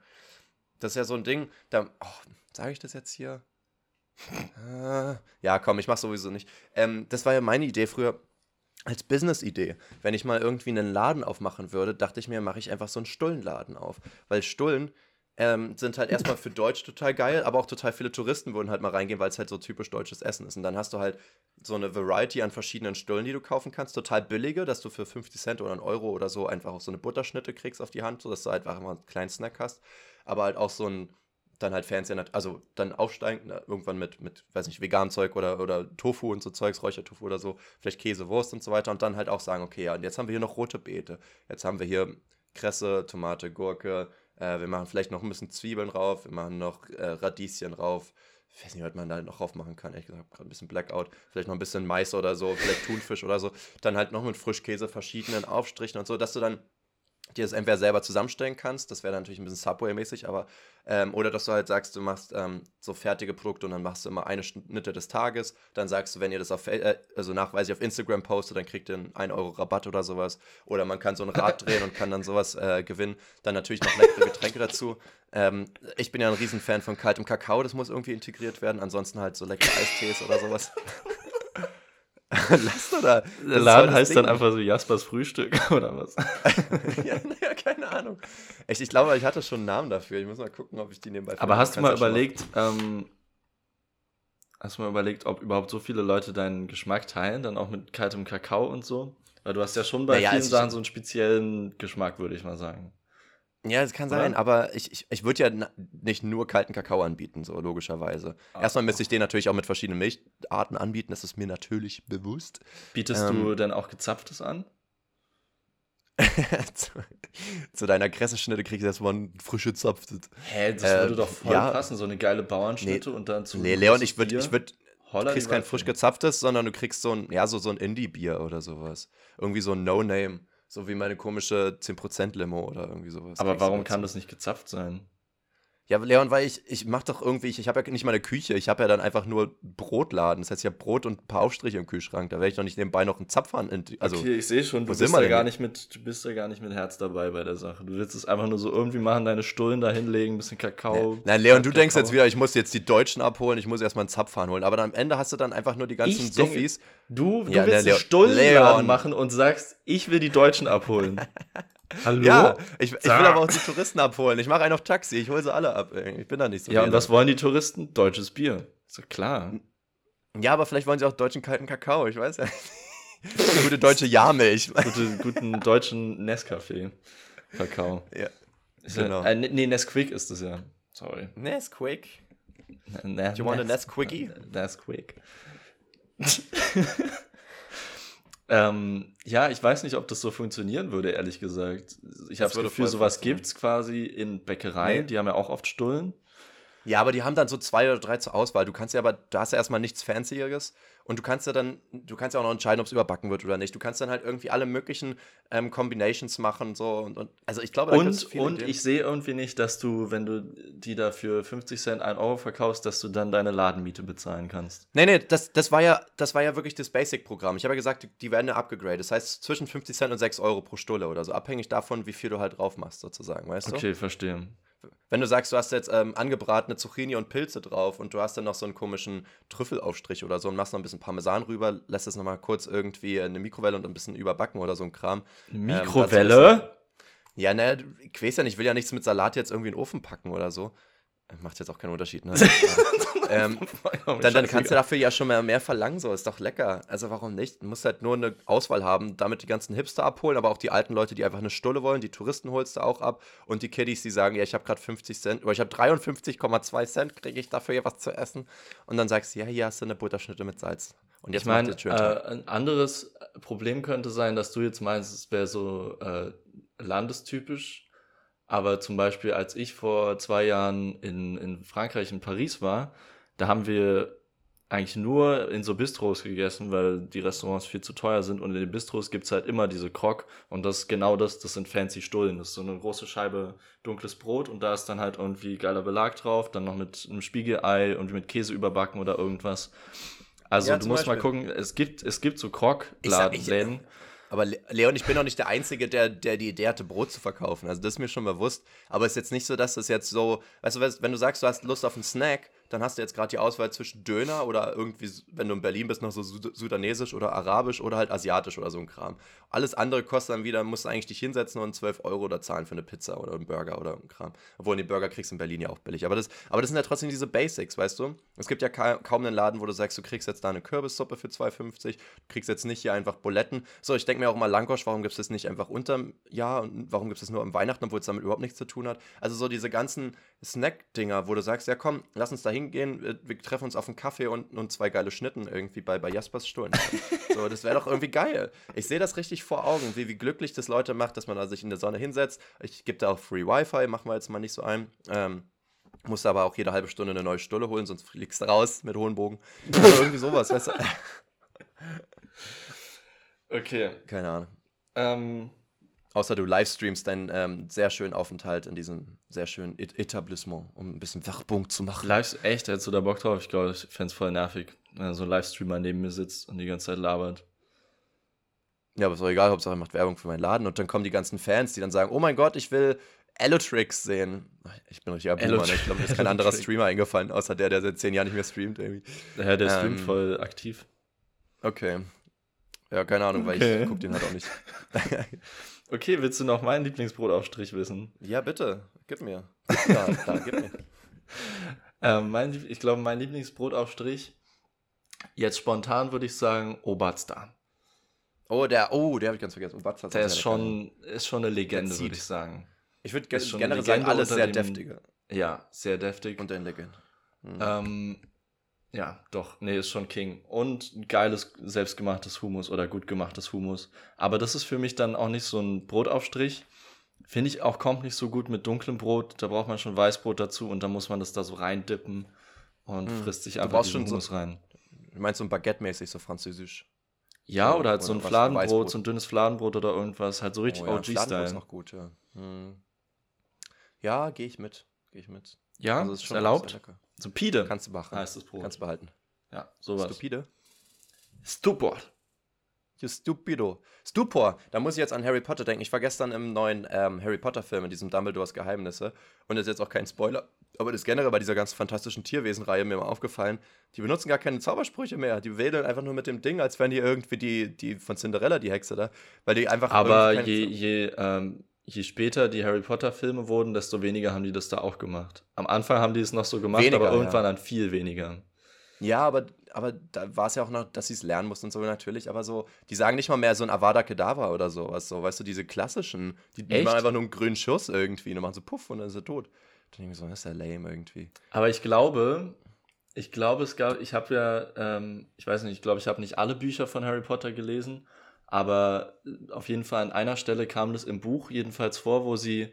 Das ist ja so ein Ding, da, oh, sage ich das jetzt hier? Ah, ja, komm, ich mach sowieso nicht. Ähm, das war ja meine Idee früher als Business-Idee. Wenn ich mal irgendwie einen Laden aufmachen würde, dachte ich mir, mache ich einfach so einen Stullenladen auf. Weil Stullen ähm, sind halt erstmal für Deutsch total geil, aber auch total viele Touristen würden halt mal reingehen, weil es halt so typisch deutsches Essen ist. Und dann hast du halt so eine Variety an verschiedenen Stullen, die du kaufen kannst. Total billige, dass du für 50 Cent oder einen Euro oder so einfach auch so eine Butterschnitte kriegst auf die Hand, sodass du halt einfach mal einen kleinen Snack hast. Aber halt auch so ein dann halt fancy, also dann aufsteigen, irgendwann mit, mit, weiß nicht, Veganzeug oder, oder Tofu und so Zeugs, Räuchertofu oder so, vielleicht Käse, Wurst und so weiter und dann halt auch sagen, okay, ja, und jetzt haben wir hier noch rote Beete, jetzt haben wir hier Kresse, Tomate, Gurke, äh, wir machen vielleicht noch ein bisschen Zwiebeln drauf, wir machen noch äh, Radieschen drauf, ich weiß nicht, was man da noch drauf machen kann, ehrlich gesagt, gerade ein bisschen Blackout, vielleicht noch ein bisschen Mais oder so, vielleicht Thunfisch oder so, dann halt noch mit Frischkäse verschiedenen Aufstrichen und so, dass du dann dir das entweder selber zusammenstellen kannst, das wäre natürlich ein bisschen Subway-mäßig, aber ähm, oder dass du halt sagst, du machst ähm, so fertige Produkte und dann machst du immer eine Schnitte des Tages, dann sagst du, wenn ihr das auf, äh, also nachweislich auf Instagram postet, dann kriegt ihr einen 1 Euro Rabatt oder sowas oder man kann so ein Rad drehen und kann dann sowas äh, gewinnen, dann natürlich noch leckere Getränke dazu. Ähm, ich bin ja ein Riesenfan von kaltem Kakao, das muss irgendwie integriert werden, ansonsten halt so leckere Eistees oder sowas. Lass doch da. Der Laden heißt Ding. dann einfach so Jaspers Frühstück oder was? ja, naja, keine Ahnung. Echt, ich glaube, ich hatte schon einen Namen dafür. Ich muss mal gucken, ob ich die nebenbei Aber hast du mal überlegt, ähm, hast du mal überlegt, ob überhaupt so viele Leute deinen Geschmack teilen, dann auch mit kaltem Kakao und so? Weil du hast ja schon bei naja, vielen also Sachen so einen speziellen Geschmack, würde ich mal sagen. Ja, das kann sein, aber ich, ich, ich würde ja nicht nur kalten Kakao anbieten, so logischerweise. Ah, Erstmal misst ich den natürlich auch mit verschiedenen Milch, Arten anbieten, das ist mir natürlich bewusst. Bietest ähm, du denn auch gezapftes an? zu, zu, deiner Kressenschnitte kriegst du erstmal ein frische Zapftet. Hä, das äh, würde doch voll ja, passen, so eine geile Bauernschnitte nee, und dann zu. Nee, Leon, ich würde, ich würde, du kriegst kein frisch gezapftes, sondern du kriegst so ein, ja, so, so ein Indie-Bier oder sowas. Irgendwie so ein No-Name. So wie meine komische 10% Limo oder irgendwie sowas. Aber warum kann das nicht gezapft sein? Ja, Leon, weil ich, ich mach doch irgendwie, ich, ich habe ja nicht mal eine Küche, ich habe ja dann einfach nur Brotladen. Das heißt, ich habe Brot und ein paar Aufstriche im Kühlschrank. Da werde ich doch nicht nebenbei noch einen Zapfhahn. Also, okay, ich sehe schon, du bist, ja gar nicht mit, du bist ja gar nicht mit Herz dabei bei der Sache. Du willst es einfach nur so irgendwie machen, deine Stullen da hinlegen, ein bisschen Kakao. Nein, Leon, du Kakao. denkst jetzt wieder, ich muss jetzt die Deutschen abholen, ich muss erstmal einen Zapfhahn holen. Aber dann am Ende hast du dann einfach nur die ganzen Suffis. Du, du ja, willst einen Stullenladen machen und sagst, ich will die Deutschen abholen. Hallo? Ja, ich, ich will aber auch die Touristen abholen. Ich mache einen auf Taxi, ich hole sie alle ab. Ich bin da nicht so. Ja, und was wollen die Touristen? Deutsches Bier. Ist doch klar. Ja, aber vielleicht wollen sie auch deutschen kalten Kakao, ich weiß ja. Gute deutsche Jahrmilch. Gute, guten deutschen Nescafé. Kakao. Ja. Genau. Äh, nee, Nesquik ist das ja. Sorry. Nesquik? Na, Do you want a Nesquickie? Nesquik. Ähm, ja, ich weiß nicht, ob das so funktionieren würde, ehrlich gesagt. Ich habe das Gefühl, sowas gibt es quasi in Bäckereien, nee. die haben ja auch oft Stullen. Ja, aber die haben dann so zwei oder drei zur Auswahl. Du kannst ja aber, du hast ja erstmal nichts Fancyeres und du kannst ja dann, du kannst ja auch noch entscheiden, ob es überbacken wird oder nicht. Du kannst dann halt irgendwie alle möglichen ähm, Combinations machen. So und, und also ich glaube, Und, und ich sehe irgendwie nicht, dass du, wenn du die da für 50 Cent 1 Euro verkaufst, dass du dann deine Ladenmiete bezahlen kannst. Nee, nee, das, das war ja, das war ja wirklich das Basic-Programm. Ich habe ja gesagt, die werden ja abgegradet. Das heißt zwischen 50 Cent und 6 Euro pro Stulle oder so, abhängig davon, wie viel du halt drauf machst, sozusagen, weißt okay, du? Okay, verstehe wenn du sagst, du hast jetzt ähm, angebratene Zucchini und Pilze drauf und du hast dann noch so einen komischen Trüffelaufstrich oder so und machst noch ein bisschen Parmesan rüber, lässt es nochmal kurz irgendwie in eine Mikrowelle und ein bisschen überbacken oder so ein Kram. Ähm, Mikrowelle? Ähm, ja, ne, ich weiß ja nicht, ich will ja nichts mit Salat jetzt irgendwie in den Ofen packen oder so. Macht jetzt auch keinen Unterschied, ne? ähm, dann, dann kannst du dafür ja schon mehr, mehr verlangen, so ist doch lecker. Also warum nicht? Du musst halt nur eine Auswahl haben, damit die ganzen Hipster abholen, aber auch die alten Leute, die einfach eine Stulle wollen, die Touristen holst du auch ab und die Kiddies, die sagen, ja, ich habe gerade 50 Cent, oder ich habe 53,2 Cent, kriege ich dafür ja was zu essen. Und dann sagst du, ja, hier hast du eine Butterschnitte mit Salz. Und jetzt ich meine, äh, ein anderes Problem könnte sein, dass du jetzt meinst, es wäre so äh, landestypisch aber zum Beispiel, als ich vor zwei Jahren in, in Frankreich, in Paris war, da haben wir eigentlich nur in so Bistros gegessen, weil die Restaurants viel zu teuer sind. Und in den Bistros gibt's halt immer diese Krog. Und das ist genau das, das sind fancy Stullen. Das ist so eine große Scheibe dunkles Brot und da ist dann halt irgendwie geiler Belag drauf, dann noch mit einem Spiegelei und mit Käse überbacken oder irgendwas. Also ja, du musst Beispiel. mal gucken, es gibt, es gibt so Krog-Läden. Aber Leon, ich bin auch nicht der Einzige, der, der die Idee hatte, Brot zu verkaufen. Also das ist mir schon bewusst. Aber es ist jetzt nicht so, dass das jetzt so, weißt du, wenn du sagst, du hast Lust auf einen Snack, dann hast du jetzt gerade die Auswahl zwischen Döner oder irgendwie, wenn du in Berlin bist, noch so sudanesisch oder arabisch oder halt asiatisch oder so ein Kram. Alles andere kostet dann wieder, musst du eigentlich dich hinsetzen und 12 Euro da zahlen für eine Pizza oder einen Burger oder ein Kram. Obwohl, die Burger kriegst du in Berlin ja auch billig. Aber das, aber das sind ja trotzdem diese Basics, weißt du? Es gibt ja kaum einen Laden, wo du sagst, du kriegst jetzt da eine Kürbissuppe für 2,50, du kriegst jetzt nicht hier einfach Buletten. So, ich denke mir auch immer, Langosch, warum gibt es das nicht einfach unterm Jahr und warum gibt es das nur am Weihnachten, obwohl es damit überhaupt nichts zu tun hat? Also so diese ganzen Snack-Dinger, wo du sagst, ja komm, lass uns da hingehen, wir treffen uns auf einen Kaffee und, und zwei geile Schnitten irgendwie bei, bei Jaspers Stuhl. so, das wäre doch irgendwie geil. Ich sehe das richtig vor Augen, wie, wie glücklich das Leute macht, dass man da sich in der Sonne hinsetzt. Ich gebe da auch Free Wi-Fi, machen wir jetzt mal nicht so ein. Ähm, musst aber auch jede halbe Stunde eine neue Stulle holen, sonst fliegst du raus mit hohen Bogen. Oder irgendwie sowas, weißt du? Okay. Keine Ahnung. Ähm, Außer du livestreamst deinen ähm, sehr schönen Aufenthalt in diesem sehr schönen Et Etablissement, um ein bisschen Werbung zu machen. Live, echt, hättest du da Bock drauf? Ich glaube, ich fände es voll nervig, wenn so ein Livestreamer neben mir sitzt und die ganze Zeit labert. Ja, aber ist doch egal, Hauptsache er macht Werbung für meinen Laden und dann kommen die ganzen Fans, die dann sagen, oh mein Gott, ich will Allotrix sehen. Ich bin richtig Boomer, ich glaube, mir ist kein anderer Streamer eingefallen, außer der, der seit zehn Jahren nicht mehr streamt irgendwie. Ja, der streamt ähm, voll aktiv. Okay. Ja, keine Ahnung, okay. weil ich gucke den halt auch nicht. Okay, willst du noch meinen Lieblingsbrotaufstrich wissen? Ja, bitte. Gib mir. Ja, da, gib mir. ähm, mein, ich glaube, mein Lieblingsbrotaufstrich, jetzt spontan würde ich sagen, Oberster. Oh, der, oh, der habe ich ganz vergessen. Oberster der ist schon, ist schon eine Legende, würde ich sagen. Ich würde ge generell sagen, alles sehr dem, deftige. Ja, sehr deftig. Und ein Legende. Mhm. Ähm, Ja, doch, nee, ist schon King. Und ein geiles, selbstgemachtes Humus oder gut gemachtes Humus. Aber das ist für mich dann auch nicht so ein Brotaufstrich. Finde ich auch, kommt nicht so gut mit dunklem Brot. Da braucht man schon Weißbrot dazu und dann muss man das da so reindippen und hm. frisst sich einfach den Humus so, rein. Du meinst so ein Baguette-mäßig, so französisch? Ja, oder, oder halt so ein Fladenbrot, so ein dünnes Fladenbrot oder irgendwas. Halt so richtig oh, ja, OG-Style. ist noch gut, ja. Hm. Ja, gehe ich mit. Gehe ich mit. Ja, also ist, ist erlaubt. Stupide. Kannst du machen. Heißt das Brot. Kannst du behalten. Ja, sowas. Stupide. Stupor. You stupido. Stupor. Da muss ich jetzt an Harry Potter denken. Ich war gestern im neuen ähm, Harry Potter-Film, in diesem Dumbledores Geheimnisse. Und das ist jetzt auch kein Spoiler. Aber das ist generell bei dieser ganz fantastischen Tierwesen-Reihe mir mal aufgefallen. Die benutzen gar keine Zaubersprüche mehr. Die wedeln einfach nur mit dem Ding, als wären die irgendwie die, die von Cinderella, die Hexe da. Weil die einfach. Aber je, je ähm, je später die Harry Potter-Filme wurden, desto weniger haben die das da auch gemacht. Am Anfang haben die es noch so gemacht, weniger, aber irgendwann ja. dann viel weniger. Ja, aber, aber da war es ja auch noch, dass sie es lernen mussten und so natürlich. Aber so, die sagen nicht mal mehr so ein Avada Kedavra oder sowas. So, weißt du, diese klassischen, die, die machen einfach nur einen grünen Schuss irgendwie und dann machen so Puff und dann ist er tot. Dann denke ich so, das ist ja lame irgendwie. Aber ich glaube, ich glaube, es gab, ich habe ja, ähm, ich weiß nicht, ich glaube, ich habe nicht alle Bücher von Harry Potter gelesen. Aber äh, auf jeden Fall an einer Stelle kam das im Buch jedenfalls vor, wo sie,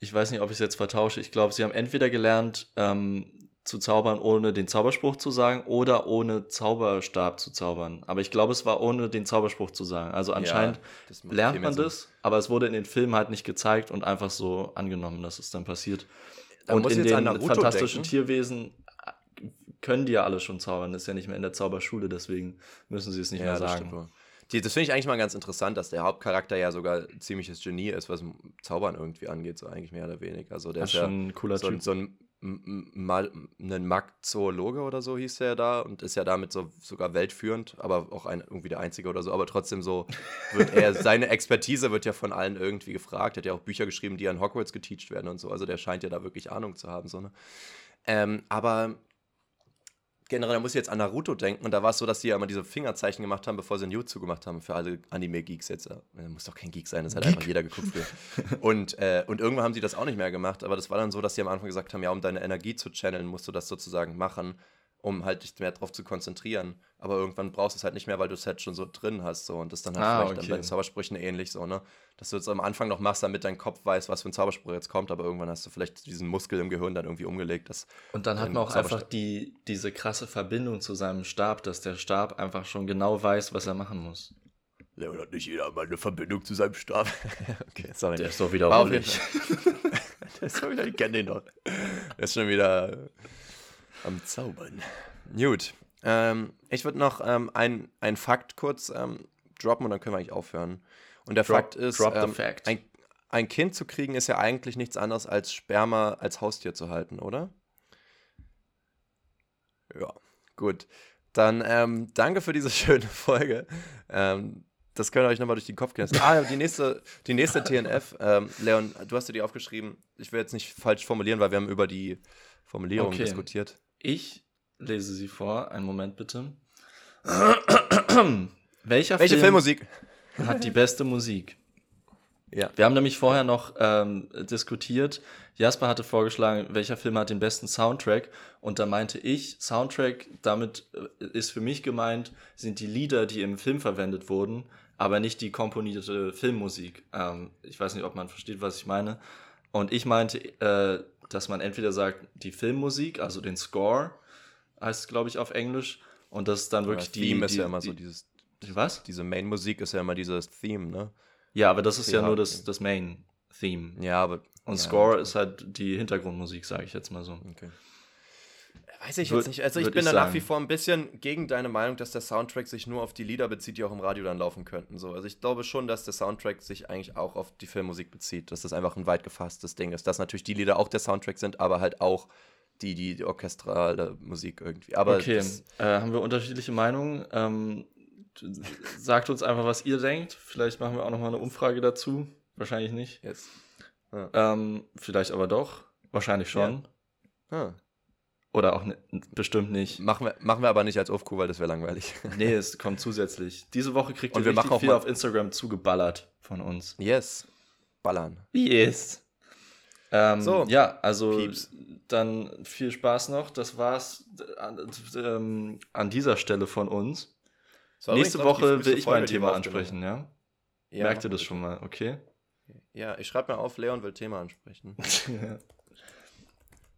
ich weiß nicht, ob ich es jetzt vertausche, ich glaube, sie haben entweder gelernt ähm, zu zaubern, ohne den Zauberspruch zu sagen, oder ohne Zauberstab zu zaubern. Aber ich glaube, es war ohne den Zauberspruch zu sagen. Also anscheinend ja, lernt man das, aber es wurde in den Filmen halt nicht gezeigt und einfach so angenommen, dass es dann passiert. Da und in den fantastischen denken. Tierwesen äh, können die ja alle schon zaubern. Das ist ja nicht mehr in der Zauberschule, deswegen müssen sie es nicht ja, mehr sagen. Die, das finde ich eigentlich mal ganz interessant, dass der Hauptcharakter ja sogar ziemliches Genie ist, was Zaubern irgendwie angeht, so eigentlich mehr oder weniger. Also der das ist schon ja ein cooler so, Typ. so ein mal ein Magzoologe oder so hieß der da und ist ja damit so sogar weltführend, aber auch ein, irgendwie der Einzige oder so. Aber trotzdem so wird er, seine Expertise wird ja von allen irgendwie gefragt. Er hat ja auch Bücher geschrieben, die an Hogwarts geteacht werden und so. Also der scheint ja da wirklich Ahnung zu haben. So, ne? Ähm, aber generell, da muss ich jetzt an Naruto denken und da war es so, dass die ja immer diese Fingerzeichen gemacht haben, bevor sie ein YouTube gemacht haben für alle Anime-Geeks jetzt. Da muss doch kein Geek sein, das hat Geek. einfach jeder geguckt. und, äh, und irgendwann haben sie das auch nicht mehr gemacht, aber das war dann so, dass sie am Anfang gesagt haben, ja, um deine Energie zu channeln, musst du das sozusagen machen um halt dich mehr drauf zu konzentrieren. Aber irgendwann brauchst du es halt nicht mehr, weil du es halt schon so drin hast. So. Und das dann halt ah, vielleicht okay. dann bei den Zaubersprüchen ähnlich so, ne? Dass du es am Anfang noch machst, damit dein Kopf weiß, was für ein Zauberspruch jetzt kommt, aber irgendwann hast du vielleicht diesen Muskel im Gehirn dann irgendwie umgelegt. Dass und dann hat man auch einfach die, diese krasse Verbindung zu seinem Stab, dass der Stab einfach schon genau weiß, was er machen muss. Ja, hat nicht jeder mal eine Verbindung zu seinem Stab. okay, sorry. Der ist doch wieder der ist doch wieder, ich kenne den noch. Der ist schon wieder am Zaubern. Gut. Ähm, ich würde noch ähm, ein, ein Fakt kurz ähm, droppen und dann können wir eigentlich aufhören. Und der drop, Fakt ist, ähm. Ein, ein Kind zu kriegen ist ja eigentlich nichts anderes als Sperma als Haustier zu halten, oder? Ja, gut. Dann ähm, danke für diese schöne Folge. Ähm, das könnt ihr euch nochmal durch den Kopf gehen. Ah, die nächste, die nächste TNF. Leon, du hast dir die aufgeschrieben. Ich will jetzt nicht falsch formulieren, weil wir haben über die Formulierung okay. diskutiert. Ich lese sie vor. Einen Moment bitte. Welcher Welche Film Filmmusik hat die beste Musik? Ja. Wir haben nämlich vorher noch ähm, diskutiert. Jasper hatte vorgeschlagen, welcher Film hat den besten Soundtrack. Und da meinte ich, Soundtrack, damit äh, ist für mich gemeint, sind die Lieder, die im Film verwendet wurden, aber nicht die komponierte Filmmusik. Ähm, ich weiß nicht, ob man versteht, was ich meine. Und ich meinte, äh, dass man entweder sagt, die Filmmusik, also den Score, heißt es, glaube ich, auf Englisch, und das ist dann wirklich ja, die. Theme die, ist ja immer die, so dieses. Was? Diese Main-Musik ist ja immer dieses Theme, ne? Ja, aber das ist ja, nur das, das Main-Theme. Ja, aber. Und ja, Score ist halt die Hintergrundmusik, sage ich jetzt mal so. Okay. Weiß ich jetzt nicht. Also ich bin ich da nach wie vor ein bisschen gegen deine Meinung, dass der Soundtrack sich nur auf die Lieder bezieht, die auch im Radio dann laufen könnten. So. Also ich glaube schon, dass der Soundtrack sich eigentlich auch auf die Filmmusik bezieht, dass das einfach ein weit gefasstes Ding ist. Dass natürlich die Lieder auch der Soundtrack sind, aber halt auch die, die, die orchestrale Musik irgendwie. Aber okay, äh, haben wir unterschiedliche Meinungen. Ähm, sagt uns einfach, was ihr denkt. Vielleicht machen wir auch nochmal eine Umfrage dazu. Wahrscheinlich nicht. Yes. Ja. Ähm, vielleicht aber doch. Wahrscheinlich schon. Ja. Ah. Oder auch ne, bestimmt nicht. Machen wir, machen wir aber nicht als Ofku, weil das wäre langweilig. nee, es kommt zusätzlich. Diese Woche kriegt ihr richtig viel auf Instagram zugeballert von uns. Yes. Ballern. Yes. Ähm, so. Ja, also Pieps. dann viel Spaß noch. Das war's an, ähm, an dieser Stelle von uns. Nächste Woche will ich mein Thema ansprechen, ja? ja? Merkt ihr das schon mal, okay? Ja, ich schreibe mir auf, Leon will Thema ansprechen.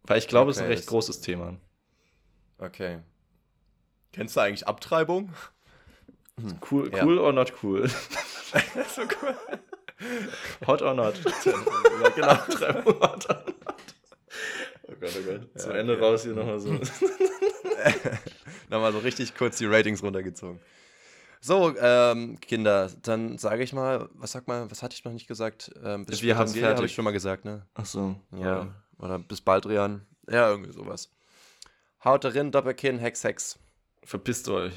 Weil ich glaube, es ist ein recht großes Thema. Okay. Kennst du eigentlich Abtreibung? Hm. Cool, ja. cool or not cool? so cool. Hot or not? ja, genau. Abtreibung, hot or not. Oh Gott, oh Gott. Zum ja, Ende okay. raus hier nochmal so. nochmal so richtig kurz die Ratings runtergezogen. So, ähm, Kinder, dann sage ich mal, was sag mal, was hatte ich noch nicht gesagt? Ähm, wir haben habe ich schon mal gesagt, ne? Ach so. Ja. Oder bis bald, Rian. Ja, irgendwie sowas. Haut rein, Doppelkinn, Hex, Hex. Verpisst euch.